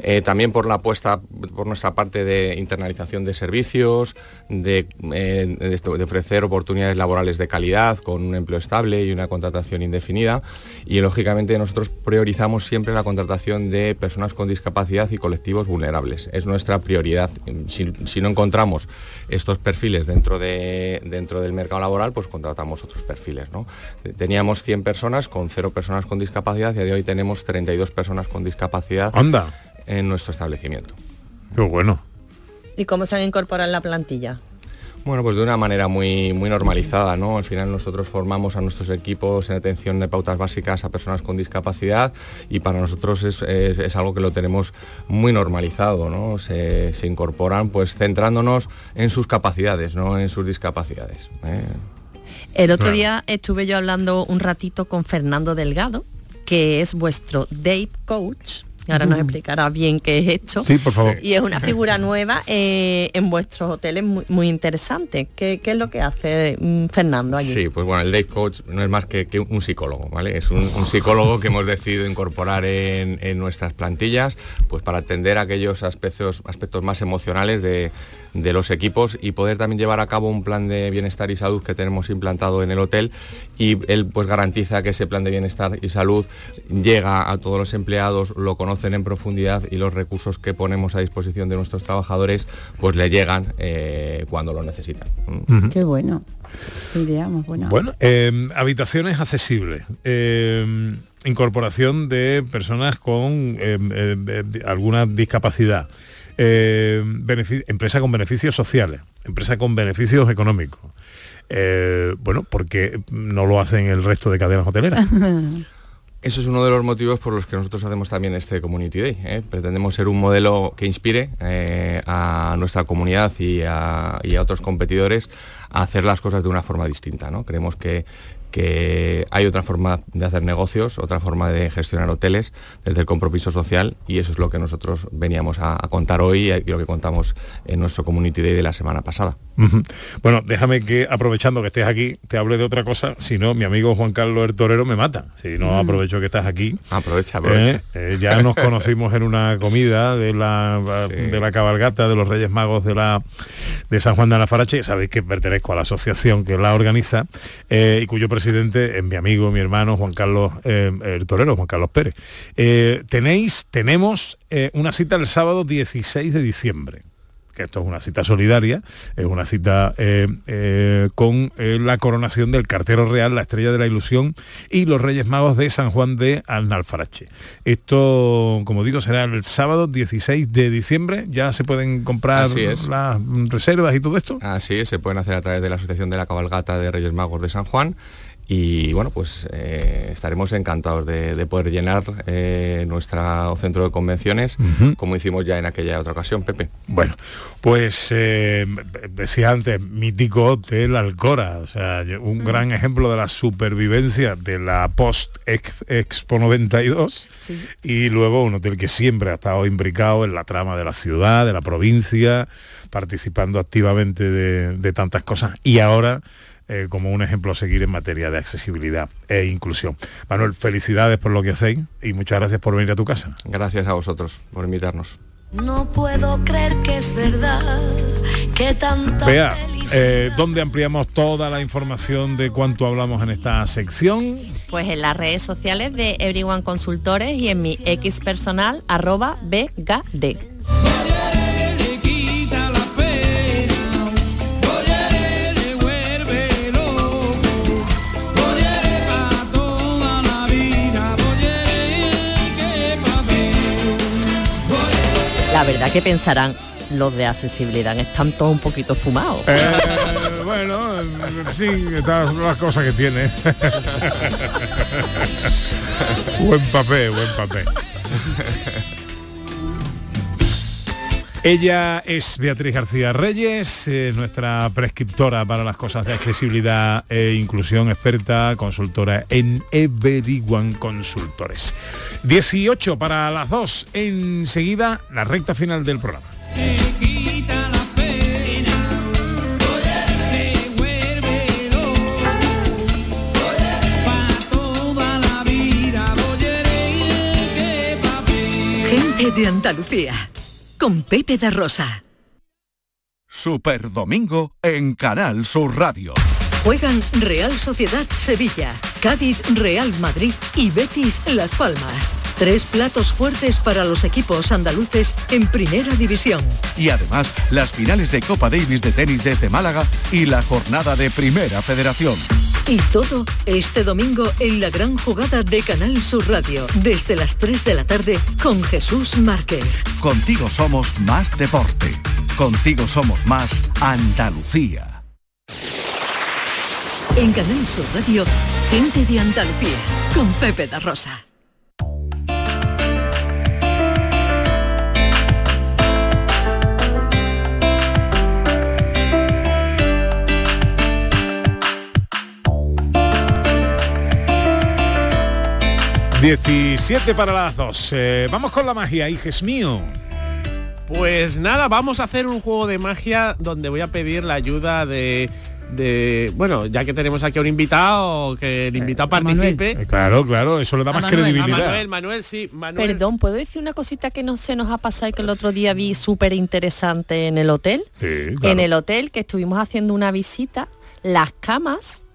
Eh, también por la apuesta por nuestra parte de internalización de servicios, de, eh, de, ofrecer oportunidades laborales de calidad con un empleo estable y una contratación indefinida. Y lógicamente nosotros priorizamos siempre la contratación de personas con discapacidad y colectivos vulnerables. Es nuestra prioridad. Si, si no encontramos estos perfiles dentro, de, dentro del mercado laboral, pues contratamos otros perfiles. ¿no? Teníamos 100 personas con cero personas con discapacidad y a día de hoy tenemos 32 personas con discapacidad. ¡Anda! En nuestro establecimiento. Qué bueno. ¿Y cómo se han incorporado en la plantilla? Bueno, pues de una manera muy, muy normalizada, ¿no? Al final nosotros formamos a nuestros equipos en atención de pautas básicas a personas con discapacidad y para nosotros es, es- es algo que lo tenemos muy normalizado, ¿no? Se, se incorporan pues centrándonos en sus capacidades, no en sus discapacidades. ¿eh? El otro Claro. día estuve yo hablando un ratito con Fernando Delgado, que es vuestro Dave Coach. Y Ahora nos explicará bien qué es esto. Sí, por favor. Y es una figura nueva eh, en vuestros hoteles muy, muy interesante. ¿Qué, qué es lo que hace mm, Fernando allí? Sí, pues bueno, el Dave Coach no es más que, que un psicólogo, ¿vale? Es un, un psicólogo que hemos decidido incorporar en, en nuestras plantillas, pues para atender aquellos aspectos, aspectos más emocionales de, de los equipos y poder también llevar a cabo un plan de bienestar y salud que tenemos implantado en el hotel y él pues garantiza que ese plan de bienestar y salud llega a todos los empleados, lo conocen en profundidad y los recursos que ponemos a disposición de nuestros trabajadores pues le llegan eh, cuando lo necesitan. Qué bueno. Bueno, eh, habitaciones accesibles. eh, incorporación de personas con eh, eh, eh, alguna discapacidad. eh, empresa con beneficios sociales. Empresa con beneficios económicos. Eh, bueno, porque no lo hacen el resto de cadenas hoteleras. Eso es uno de los motivos por los que nosotros hacemos también este Community Day. ¿eh? Pretendemos ser un modelo que inspire eh, a nuestra comunidad y a, y a otros competidores a hacer las cosas de una forma distinta. ¿no? Creemos que, que hay otra forma de hacer negocios, otra forma de gestionar hoteles desde el compromiso social y eso es lo que nosotros veníamos a, a contar hoy y lo que contamos en nuestro Community Day de la semana pasada. Bueno, déjame que, aprovechando que estés aquí, te hable de otra cosa. Si no, mi amigo Juan Carlos el Torero me mata. Si no, Mm. aprovecho que estás aquí. Aprovecha, aprovecha. Eh, eh, ya nos conocimos en una comida de la, de la cabalgata de los Reyes Magos de la de San Juan de Anafarache. Sabéis que pertenezco a la asociación que la organiza eh, y cuyo presidente es mi amigo, mi hermano Juan Carlos eh, el Torero, Juan Carlos Pérez. Eh, tenéis, tenemos eh, una cita el sábado 16 de diciembre que esto es una cita solidaria, es una cita eh, eh, con eh, la coronación del cartero real, la estrella de la ilusión y los Reyes Magos de San Juan de Alnalfarache. Esto, como digo, será el sábado 16 de diciembre, ya se pueden comprar las reservas y todo esto. Así es, se pueden hacer a través de la Asociación de la Cabalgata de Reyes Magos de San Juan y bueno, pues eh, estaremos encantados de, de poder llenar eh, nuestro centro de convenciones como hicimos ya en aquella otra ocasión, Pepe. Bueno, pues eh, decía antes, mítico Hotel Alcora, o sea, un gran ejemplo de la supervivencia de la post ex- Expo 92 y luego un hotel que siempre ha estado imbricado en la trama de la ciudad, de la provincia, participando activamente de, de tantas cosas. Y ahora eh, como un ejemplo a seguir en materia de accesibilidad e inclusión. Manuel, felicidades por lo que hacéis y muchas gracias por venir a tu casa. Gracias a vosotros por invitarnos. No puedo creer que es verdad que tanta Vea, felicidad eh, ¿dónde ampliamos toda la información de cuánto hablamos en esta sección? Pues en las redes sociales de Everyone Consultores y en mi X personal arroba BGD. La verdad que pensarán, los de accesibilidad están todos un poquito fumados. Eh, bueno, sí, estas son las cosas que tiene. buen papel, buen papel. Ella es Beatriz García Reyes, eh, nuestra prescriptora para las cosas de accesibilidad e inclusión, experta, consultora en Everyone Consultores. 18 para las 2, enseguida la recta final del programa. Gente de Andalucía, con Pepe da Rosa. Super Domingo en Canal Sur Radio. Juegan Real Sociedad Sevilla, Cádiz Real Madrid y Betis Las Palmas. Tres platos fuertes para los equipos andaluces en Primera División. Y además las finales de Copa Davis de tenis de Málaga y la jornada de Primera Federación. Y todo este domingo en la gran jugada de Canal Sur Radio, desde las 3 de la tarde con Jesús Márquez. Contigo somos más deporte. Contigo somos más Andalucía. En Canal Sur Radio, gente de Andalucía, con Pepe da Rosa. ...17 para las 2. Eh, vamos con la magia, hijes mío. Pues nada, vamos a hacer un juego de magia donde voy a pedir la ayuda de, de- bueno, ya que tenemos aquí a un invitado, que el invitado participe. Eh, Claro, claro, eso le da más credibilidad. A Manuel, Manuel, sí, Manuel. Perdón, ¿puedo decir una cosita que no se nos ha pasado y que el otro día vi súper interesante en el hotel? Sí, En el hotel que estuvimos haciendo una visita, las camas,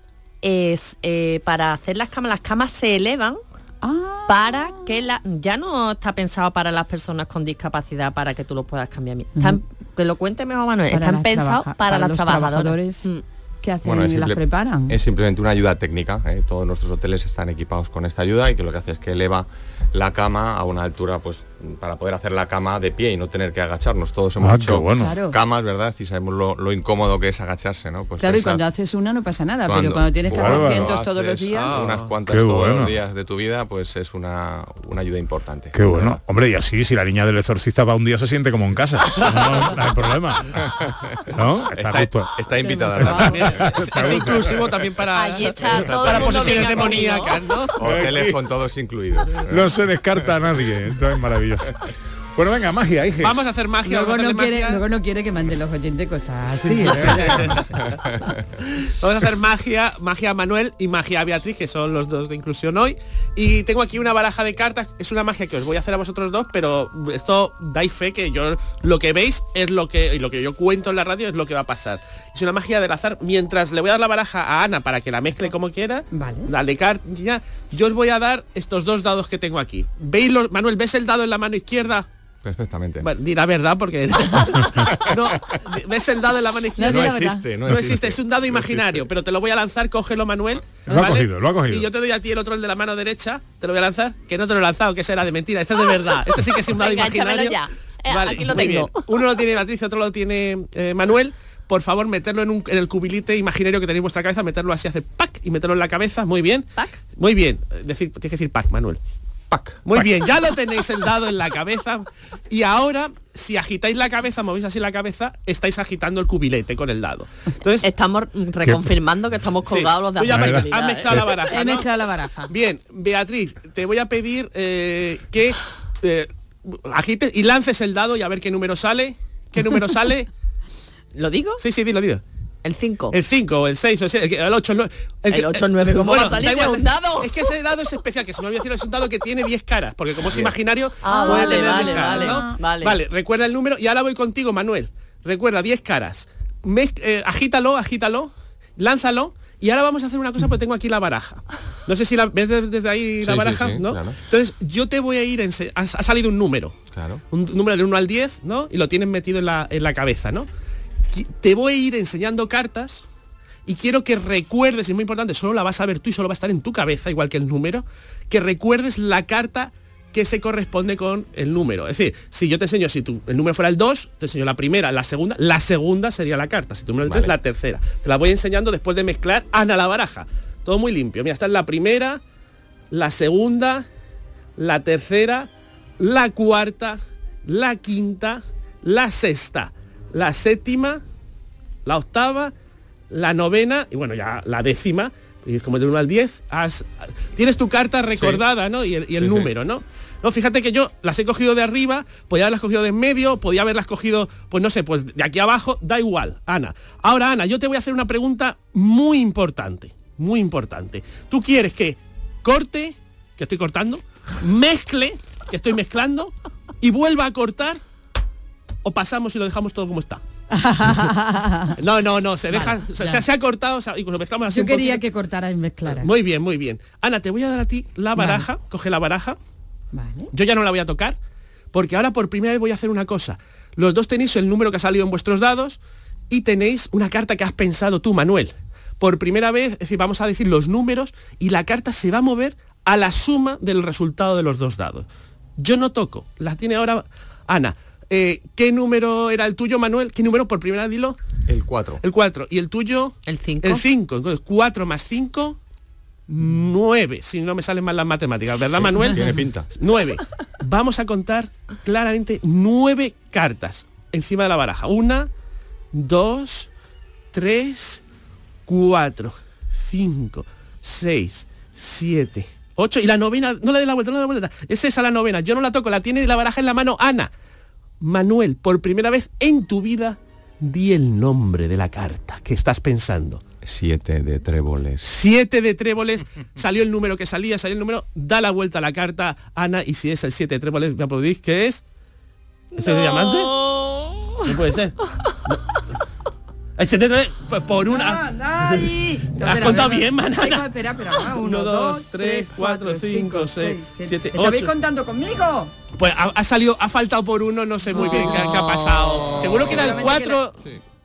es eh, para hacer las camas, las camas se elevan Ah. para que la ya no está pensado para las personas con discapacidad para que tú lo puedas cambiar. Están, que lo cuente mejor Manuel, Para están pensados para, los trabajadores Mm. que hacen Bueno, y las preparan. Es simplemente una ayuda técnica. ¿eh? Todos nuestros hoteles están equipados con esta ayuda y que lo que hace es que eleva la cama a una altura, pues, para poder hacer la cama de pie y no tener que agacharnos. Todos hemos Ah, hecho bueno. Claro. camas, ¿verdad? Y sabemos lo, lo incómodo que es agacharse, ¿no? Pues claro, y cuando haces una no pasa nada, cuando- pero cuando tienes que hacer Bueno, cientos todos los días... unas cuantas todos bueno. los días de tu vida, pues es una, una ayuda importante. Qué bueno. Hombre, y así, si la niña del exorcista va un día, se siente como en casa. No, no hay problema. ¿No? Está, Está, justo. está invitada. También es, es inclusivo también para, todo para posesiones demoníacas, ¿no? Hoteles con todos incluidos. No se descarta a nadie. Entonces, maravilloso. Dios. Bueno, venga, magia, hijes. Vamos a hacer magia. Luego no, quiere, magia. luego no quiere que manden los oyentes cosas así. Vamos a hacer magia, magia a Manuel y magia a Beatriz, que son los dos de inclusión hoy. Y tengo aquí una baraja de cartas. Es una magia que os voy a hacer a vosotros dos, pero esto dais fe que yo lo que veis es lo que y lo que yo cuento en la radio es lo que va a pasar. Es una magia del azar. Mientras le voy a dar la baraja a Ana para que la mezcle como quiera, Vale. dale carta. Yo os voy a dar estos dos dados que tengo aquí. ¿Veis los, Manuel, ¿ves el dado en la mano izquierda? Perfectamente. Bueno, di la verdad porque no ves el dado en la mano izquierda No existe, no no existe, existe. es un dado No imaginario pero te lo voy a lanzar cógelo Manuel Lo ha cogido, lo ha cogido. y yo te doy a ti el otro el de la mano derecha te lo voy a lanzar que no te lo he lanzado que será de mentira este es de verdad este sí que es un dado Venga, imaginario ya. Eh, aquí lo tengo. bien. uno lo tiene Beatriz otro lo tiene eh, Manuel por favor meterlo en, un- en el cubilite imaginario que tenéis en vuestra cabeza meterlo así hace pack y meterlo en la cabeza muy bien ¿Pack? muy bien decir tienes que decir pack Manuel Pac. muy bien, ya lo tenéis el dado en la cabeza. Y ahora, si agitáis la cabeza, movéis así la cabeza, estáis agitando el cubilete con el dado. Entonces, Estamos reconfirmando que estamos sí, colgados los de tú ya me- accesibilidad, has ¿eh? la baraja. He la baraja. Bien, Beatriz, te voy a pedir eh, que eh, agites y lances el dado y a ver qué número sale. ¿Qué número sale? ¿Lo digo? Sí, sí, dilo, dilo. El 5. El 5, o el 6, o el 6, el 8, el 9. El 8, el 9, ¿cómo va a salir igual, un dado? Es que ese dado es especial, que se me olvidó decirlo, es un dado que tiene 10 caras, porque como es imaginario, Ah, puede vale, tener vale, 10 caras, vale, ¿no? vale. Vale, recuerda el número y ahora voy contigo, Manuel. Recuerda, 10 caras. Mez- eh, agítalo, agítalo, lánzalo. Y ahora vamos a hacer una cosa porque tengo aquí la baraja. No sé si la ves de- desde ahí la Sí, sí, baraja, sí, ¿no? claro. Entonces, yo te voy a ir, ense- ha, ha salido un número Claro. un número de 1 al 10, ¿no? Y lo tienes metido en la, en la cabeza, ¿no? Te voy a ir enseñando cartas y quiero que recuerdes, y es muy importante, solo la vas a ver tú y solo va a estar en tu cabeza, igual que el número, que recuerdes la carta que se corresponde con el número. Es decir, si yo te enseño, si tu, el número fuera el 2, te enseño la primera, la segunda, la segunda sería la carta. Si tu número es el 3, Vale. la tercera. Te la voy enseñando después de mezclar Ana la baraja. Todo muy limpio. Mira, está en la primera, la segunda, la tercera, la cuarta, la quinta, la sexta, la séptima, la octava, la novena y bueno, ya la décima, y como de 1 al 10, has- tienes tu carta recordada, ¿no? Y el, y el Sí, sí. número, ¿no? No, fíjate que yo las he cogido de arriba, podía haberlas cogido de en medio, podía haberlas cogido, pues no sé, pues de aquí abajo, da igual, Ana. Ahora, Ana, yo te voy a hacer una pregunta muy importante, muy importante. ¿Tú quieres que corte, que estoy cortando, mezcle, que estoy mezclando, y vuelva a cortar, o pasamos y lo dejamos todo como está? No, no, no, se deja, Vale, se, ha cortado, y lo mezclamos así Yo quería que cortara y mezclara. Muy bien, muy bien. Ana, te voy a dar a ti la baraja, coge la baraja, Vale. yo ya no la voy a tocar, porque ahora por primera vez voy a hacer una cosa. Los dos tenéis el número que ha salido en vuestros dados y tenéis una carta que has pensado tú, Manuel. Por primera vez, es decir, vamos a decir los números y la carta se va a mover a la suma del resultado de los dos dados. Yo no toco, la tiene ahora Ana. Eh, ¿Qué número era el tuyo, Manuel? ¿Qué número por primera dilo? El 4. El 4. ¿Y el tuyo? El 5. El 5. Entonces, 4 más 5, 9. Si no me salen mal las matemáticas, ¿verdad, Manuel? Tiene pinta. 9. Vamos a contar claramente 9 cartas encima de la baraja. Una, dos, tres, cuatro, cinco, seis, siete, ocho. Y la novena, no le dé la vuelta, no le dé la vuelta. Es esa la novena. Yo no la toco, la tiene la baraja en la mano Ana. Manuel, por primera vez en tu vida, di el nombre de la carta que estás pensando. 7 de tréboles. Siete de tréboles, salió el número que salía, salió el número, da la vuelta a la carta, Ana, y si es el 7 de tréboles, me podéis que es. ¿Es el diamante? No puede ser. No. El 7 pues por una. ¿Has contado bien, manana? Espera, espera, espera. va. Uno, Uno, dos, dos, tres, cuatro, cinco, seis, siete, ¿Estabais ocho. contando conmigo? Pues ha, ha salido, ha faltado por uno, no sé muy bien qué, qué ha pasado. Seguro que era el Seguramente que 4.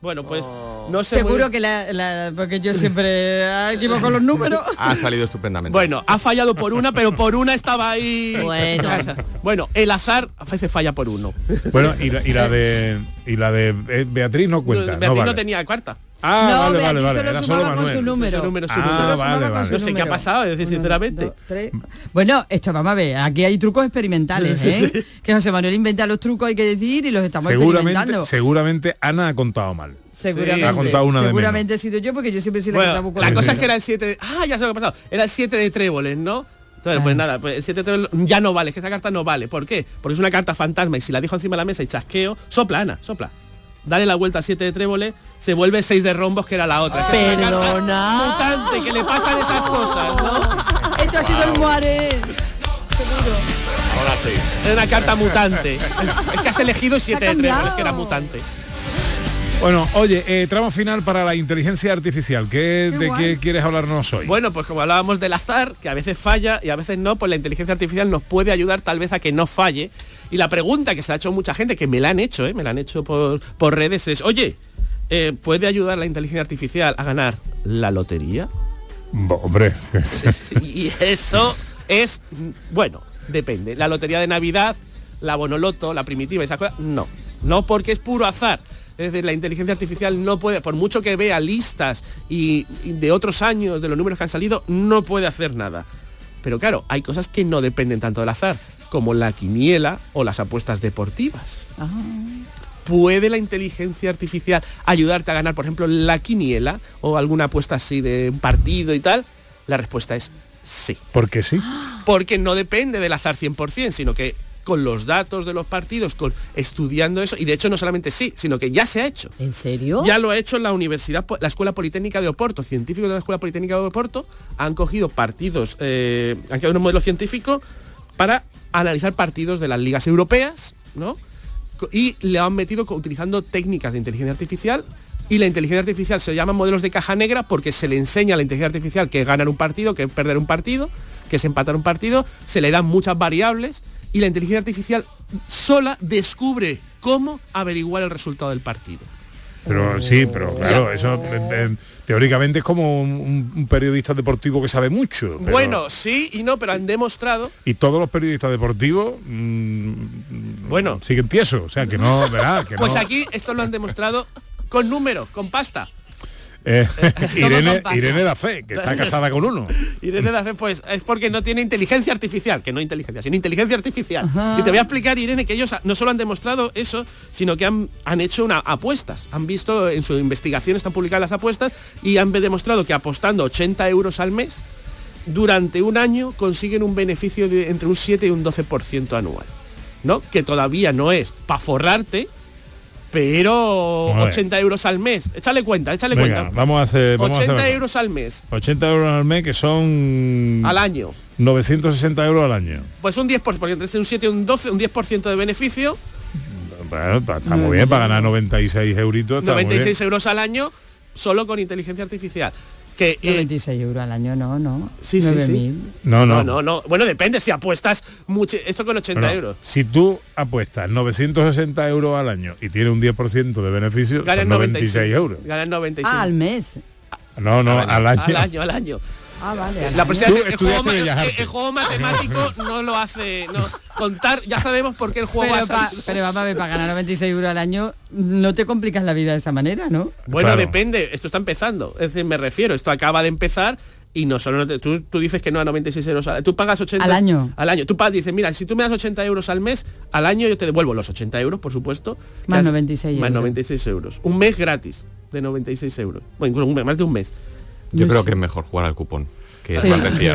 Bueno, pues no sé. Seguro que la, la- porque yo siempre ah, equivoco los números. Ha salido estupendamente. Bueno, ha fallado por una, pero por una estaba ahí. Bueno. Bueno, el azar a veces falla por uno. Bueno, y la, y la de y la de eh, Beatriz no cuenta. Beatriz no, no, tenía cuarta. Ah, No, vale, vale, vale. solo Era solo con su Manuel. número. Ese número, su Ah, número. Solo vale, vale. su No sé qué ha pasado, es decir, Uno, sinceramente. dos, tres. Bueno, esto vamos a ver, aquí hay trucos experimentales, ¿eh? Que José Manuel inventa los trucos, hay que decir, y los estamos Seguramente, experimentando. seguramente Ana ha contado mal. Seguramente, Ha contado una de seguramente he sido yo porque yo siempre soy la que Bueno, trabuco la cosa es que era el 7 de... Ah, ya sé lo que ha pasado. Era el 7 de tréboles, ¿no? Entonces, pues nada, pues el 7 de tréboles ya no vale, es que esa carta no vale. ¿Por qué? Porque es una carta fantasma y si la dejo encima de la mesa y chasqueo, sopla, Ana, sopla. Dale la vuelta al 7 de tréboles, se vuelve 6 de rombos, que era la otra. Es que Perdona. Mutante, que le pasan esas cosas, ¿no? Esto ha sido el muare. Ahora sí. Es una carta mutante. Es que has elegido 7 de tréboles, que era mutante. Bueno, oye, eh, tramo final para la inteligencia artificial. ¿Qué, Qué ¿De guay. qué quieres hablarnos hoy? Bueno, pues como hablábamos del azar, que a veces falla y a veces no, pues la inteligencia artificial nos puede ayudar tal vez a que no falle. Y la pregunta que se ha hecho mucha gente, que me la han hecho, ¿eh? me la han hecho por, por redes, es, oye, eh, ¿puede ayudar la inteligencia artificial a ganar la lotería? Bo- Hombre, Y eso es, bueno, depende. La lotería de Navidad, la bonoloto, la primitiva, esas cosas, no. No porque es puro azar. Es decir, la inteligencia artificial no puede, por mucho que vea listas y, y de otros años, de los números que han salido, no puede hacer nada. Pero claro, hay cosas que no dependen tanto del azar, como la quiniela o las apuestas deportivas. ¿Puede la inteligencia artificial ayudarte a ganar, por ejemplo, la quiniela o alguna apuesta así de un partido y tal? La respuesta es sí. porque sí. Porque no depende del azar 100%, sino que con los datos de los partidos, con estudiando eso, y de hecho no solamente sí, sino que ya se ha hecho. ¿En serio? Ya lo ha hecho la Universidad, la Escuela Politécnica de Oporto. Científicos de la Escuela Politécnica de Oporto han cogido partidos, eh, han creado un modelo científico para analizar partidos de las ligas europeas, ¿no? Y le han metido utilizando técnicas de inteligencia artificial. Y la inteligencia artificial se llaman modelos de caja negra porque se le enseña a la inteligencia artificial que es ganar un partido, que es perder un partido, que es empatar un partido, se le dan muchas variables y la inteligencia artificial sola descubre cómo averiguar el resultado del partido. Pero sí, pero claro, eso eh, eh, teóricamente es como un, un periodista deportivo que sabe mucho. pero- Bueno, sí y no, pero han demostrado. y todos los periodistas deportivos mm, Bueno. siguen tiesos, o sea que no, ¿verdad? Que Pues no- aquí esto lo han demostrado con números, con pasta. Eh, Irene. Irene da fe, que está casada con uno. Irene Dafe, pues es porque no tiene inteligencia artificial, que no inteligencia, sino inteligencia artificial. Y te voy a explicar, Irene, que ellos no solo han demostrado eso, sino que han, han hecho una, apuestas. Han visto en su investigación, están publicadas las apuestas, y han demostrado que apostando 80 euros al mes, durante un año consiguen un beneficio de entre un 7 y un 12% anual. ¿No? Que todavía no es para forrarte, pero A ver. 80 euros al mes. Échale cuenta, échale Venga, cuenta. vamos a hacer... Vamos a 80 hacer euros al mes, 80 euros al mes que son al año. 960 euros al año. Pues un 10%, porque entre un 7 y un 12, un 10% de beneficio, Bueno, está, muy bien, para ganar 96 euritos. Está muy bien. 96 euros al año, solo con inteligencia artificial. Que, eh, 96 euros al año, no, no. Sí, sí, sí. 9.000. No, no. no, no, no. Bueno, depende si apuestas mucho. Esto con 80 Bueno, euros. Si tú apuestas 960 euros al año y tienes un 10% de beneficio, Ganas son 96 euros. Ganas 96. Ah, al mes. No, no, al año. Al año, al año. Ah, vale. al La año. el, juego, el- el matemático no lo hace. No. Contar, ya sabemos por qué el juego Pero, va a pero vamos a ver, para ganar 96 euros al año, no te complicas la vida de esa manera, ¿no? Bueno, Claro. depende, esto está empezando. Es decir, me refiero, esto acaba de empezar y no solo no te- tú, tú dices que no a 96 euros al Tú pagas 80 Al año. Al año. Tú pagas, dices, mira, si tú me das 80 euros al mes, al año yo te devuelvo los 80 euros, por supuesto. Más que has- 96 Más euros. 96 euros. Un mes gratis de 96 euros. Bueno, incluso un mes, más de un mes. Yo creo que es mejor jugar al cupón. Que Sí.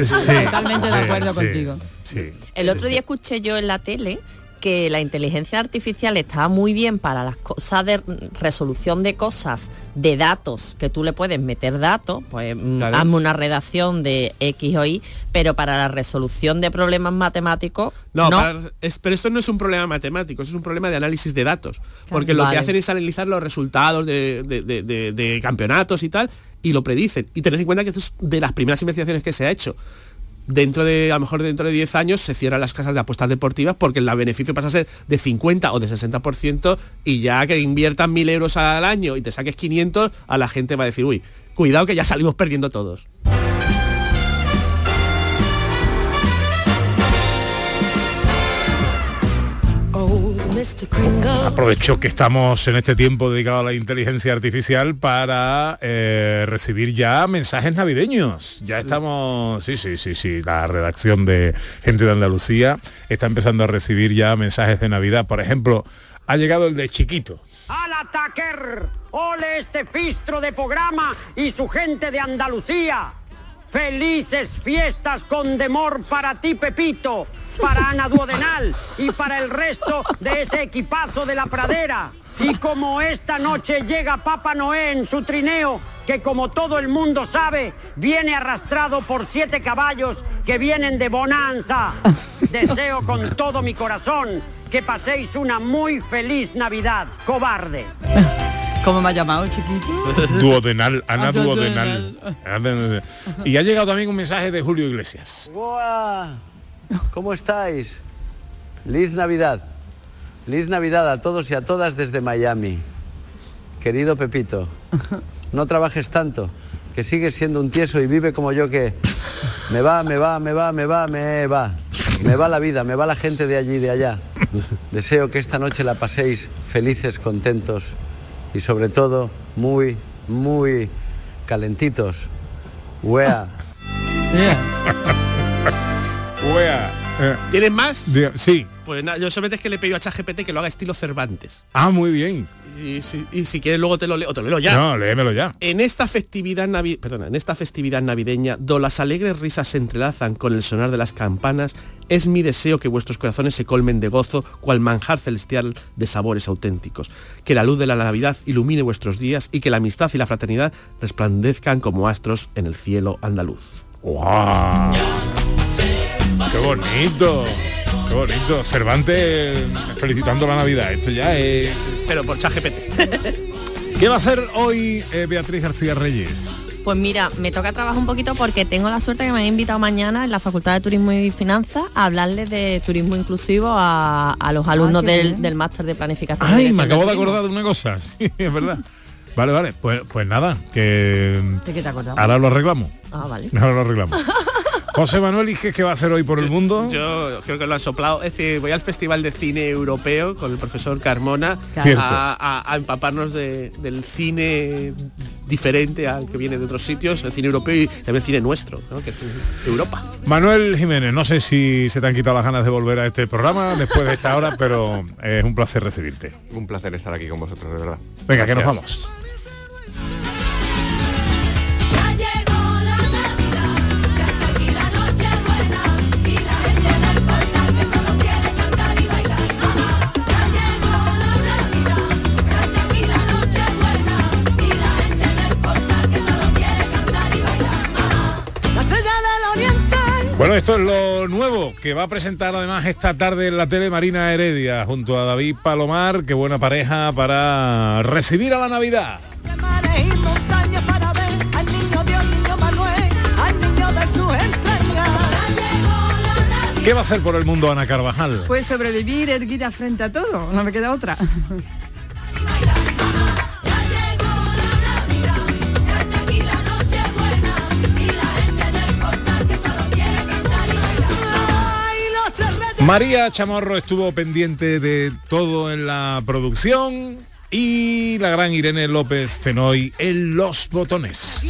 Sí, Totalmente de acuerdo sí, contigo. Sí. El otro día escuché yo en la tele que la inteligencia artificial está muy bien para las cosas de resolución de cosas, de datos, que tú le puedes meter datos, pues mm, Claro. hazme una redacción de X o Y, pero para la resolución de problemas matemáticos, No, no. para- es- pero esto no es un problema matemático, es un problema de análisis de datos. Porque lo Vale. que hacen es analizar los resultados de, de- de- de- de campeonatos y tal, y lo predicen. Y tened en cuenta que esto es de las primeras investigaciones que se ha hecho. Dentro de, a lo mejor dentro de 10 años, se cierran las casas de apuestas deportivas porque el beneficio pasa a ser de 50 o de 60% y ya que inviertan 1.000 euros al año y te saques 500, a la gente va a decir, uy, cuidado que ya salimos perdiendo todos. Aprovecho que estamos en este tiempo dedicado a la inteligencia artificial para eh, recibir ya mensajes navideños. Ya estamos, sí, sí, sí, sí, la redacción de Gente de Andalucía está empezando a recibir ya mensajes de Navidad. Por ejemplo, ha llegado el de Chiquito. ¡Al ataquer! ¡Ole este fistro de programa y su gente de Andalucía! ¡Felices fiestas con demor para ti, Pepito! Para Ana Duodenal y para el resto de ese equipazo de la pradera. Y como esta noche llega Papá Noé en su trineo, que como todo el mundo sabe, viene arrastrado por siete caballos que vienen de Bonanza. Deseo con todo mi corazón que paséis una muy feliz Navidad, cobarde. ¿Cómo me ha llamado, chiquito? Duodenal, Ana Ah, Duodenal. Y ha llegado también un mensaje de Julio Iglesias. Buah. ¿Cómo estáis? Liz Navidad. Liz Navidad a todos y a todas desde Miami. Querido Pepito, no trabajes tanto, que sigues siendo un tieso y vive como yo que me va, me va, me va, me va, me va. Me va la vida, me va la gente de allí de allá. Deseo que esta noche la paséis felices, contentos y sobre todo muy, muy calentitos. Wea. Wea. Eh, ¿Tienes más? de- sí. Pues nada, yo solamente es que le pedido a ChatGPT que lo haga estilo Cervantes. Ah, muy bien. Y si, y si quieres luego te lo leo, o te lo leo ya. No, léemelo ya. En esta festividad navi- perdona, en esta festividad navideña, do las alegres risas se entrelazan con el sonar de las campanas, es mi deseo que vuestros corazones se colmen de gozo, cual manjar celestial de sabores auténticos. Que la luz de la Navidad ilumine vuestros días y que la amistad y la fraternidad resplandezcan como astros en el cielo andaluz. ¡Wow! ¡Qué bonito! ¡Qué bonito! Cervantes felicitando la Navidad. Esto ya es... Pero por ChatGPT. ¿Qué va a hacer hoy eh, Beatriz García Reyes? Pues mira, me toca trabajar un poquito porque tengo la suerte que me han invitado mañana en la Facultad de Turismo y Finanzas a hablarles de turismo inclusivo a, a los alumnos qué del, del máster de planificación. y Ay, me acabo de acordar de una cosa. Sí, es verdad. Vale, vale. Pues, pues nada, que ¿De qué te acordás? ahora lo arreglamos. Ah, vale. Ahora lo arreglamos. José Manuel, ¿y qué qué va a hacer hoy por el mundo? Yo creo que lo han soplado. Es decir, voy al Festival de Cine Europeo con el profesor Carmona Cierto. a, a- a empaparnos de- del cine diferente al que viene de otros sitios, el cine europeo y también el cine nuestro, ¿no? que es Europa. Manuel Jiménez, no sé si se te han quitado las ganas de volver a este programa después de esta hora, pero es un placer recibirte. Un placer estar aquí con vosotros, de verdad. Venga, que nos vamos. Bueno, esto es lo nuevo que va a presentar además esta tarde en la tele Marina Heredia junto a David Palomar, qué buena pareja para recibir a la Navidad. ¿Qué va a hacer por el mundo Ana Carvajal? Pues sobrevivir erguida frente a todo, no me queda otra. María Chamorro estuvo pendiente de todo en la producción y la gran Irene López Fenoy en los botones.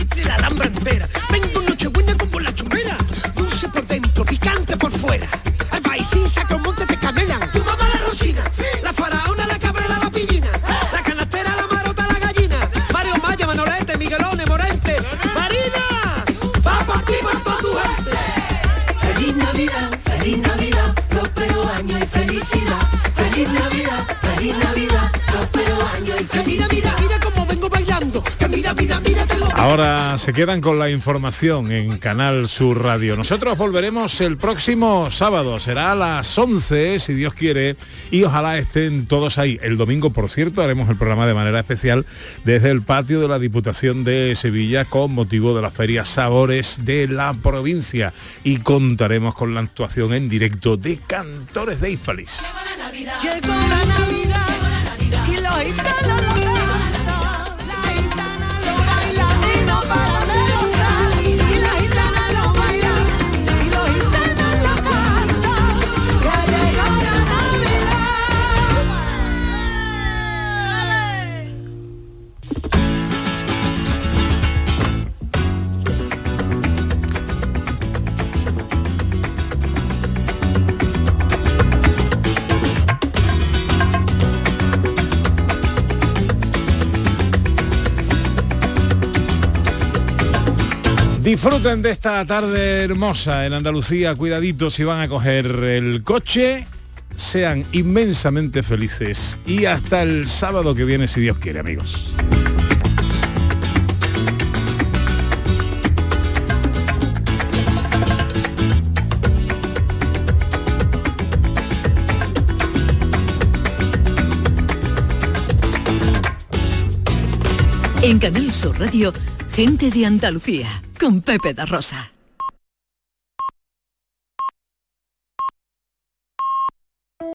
Felicidad. Ahora se quedan con la información en Canal Sur Radio. Nosotros volveremos el próximo sábado, será a las 11, si Dios quiere, y ojalá estén todos ahí. El domingo, por cierto, haremos el programa de manera especial desde el patio de la Diputación de Sevilla con motivo de la Feria Sabores de la provincia y contaremos con la actuación en directo de Cantores de Hispalis. Disfruten de esta tarde hermosa en Andalucía, cuidaditos si van a coger el coche, sean inmensamente felices. Y hasta el sábado que viene si Dios quiere amigos. En Canal Sur Radio, gente de Andalucía, con Pepe da Rosa.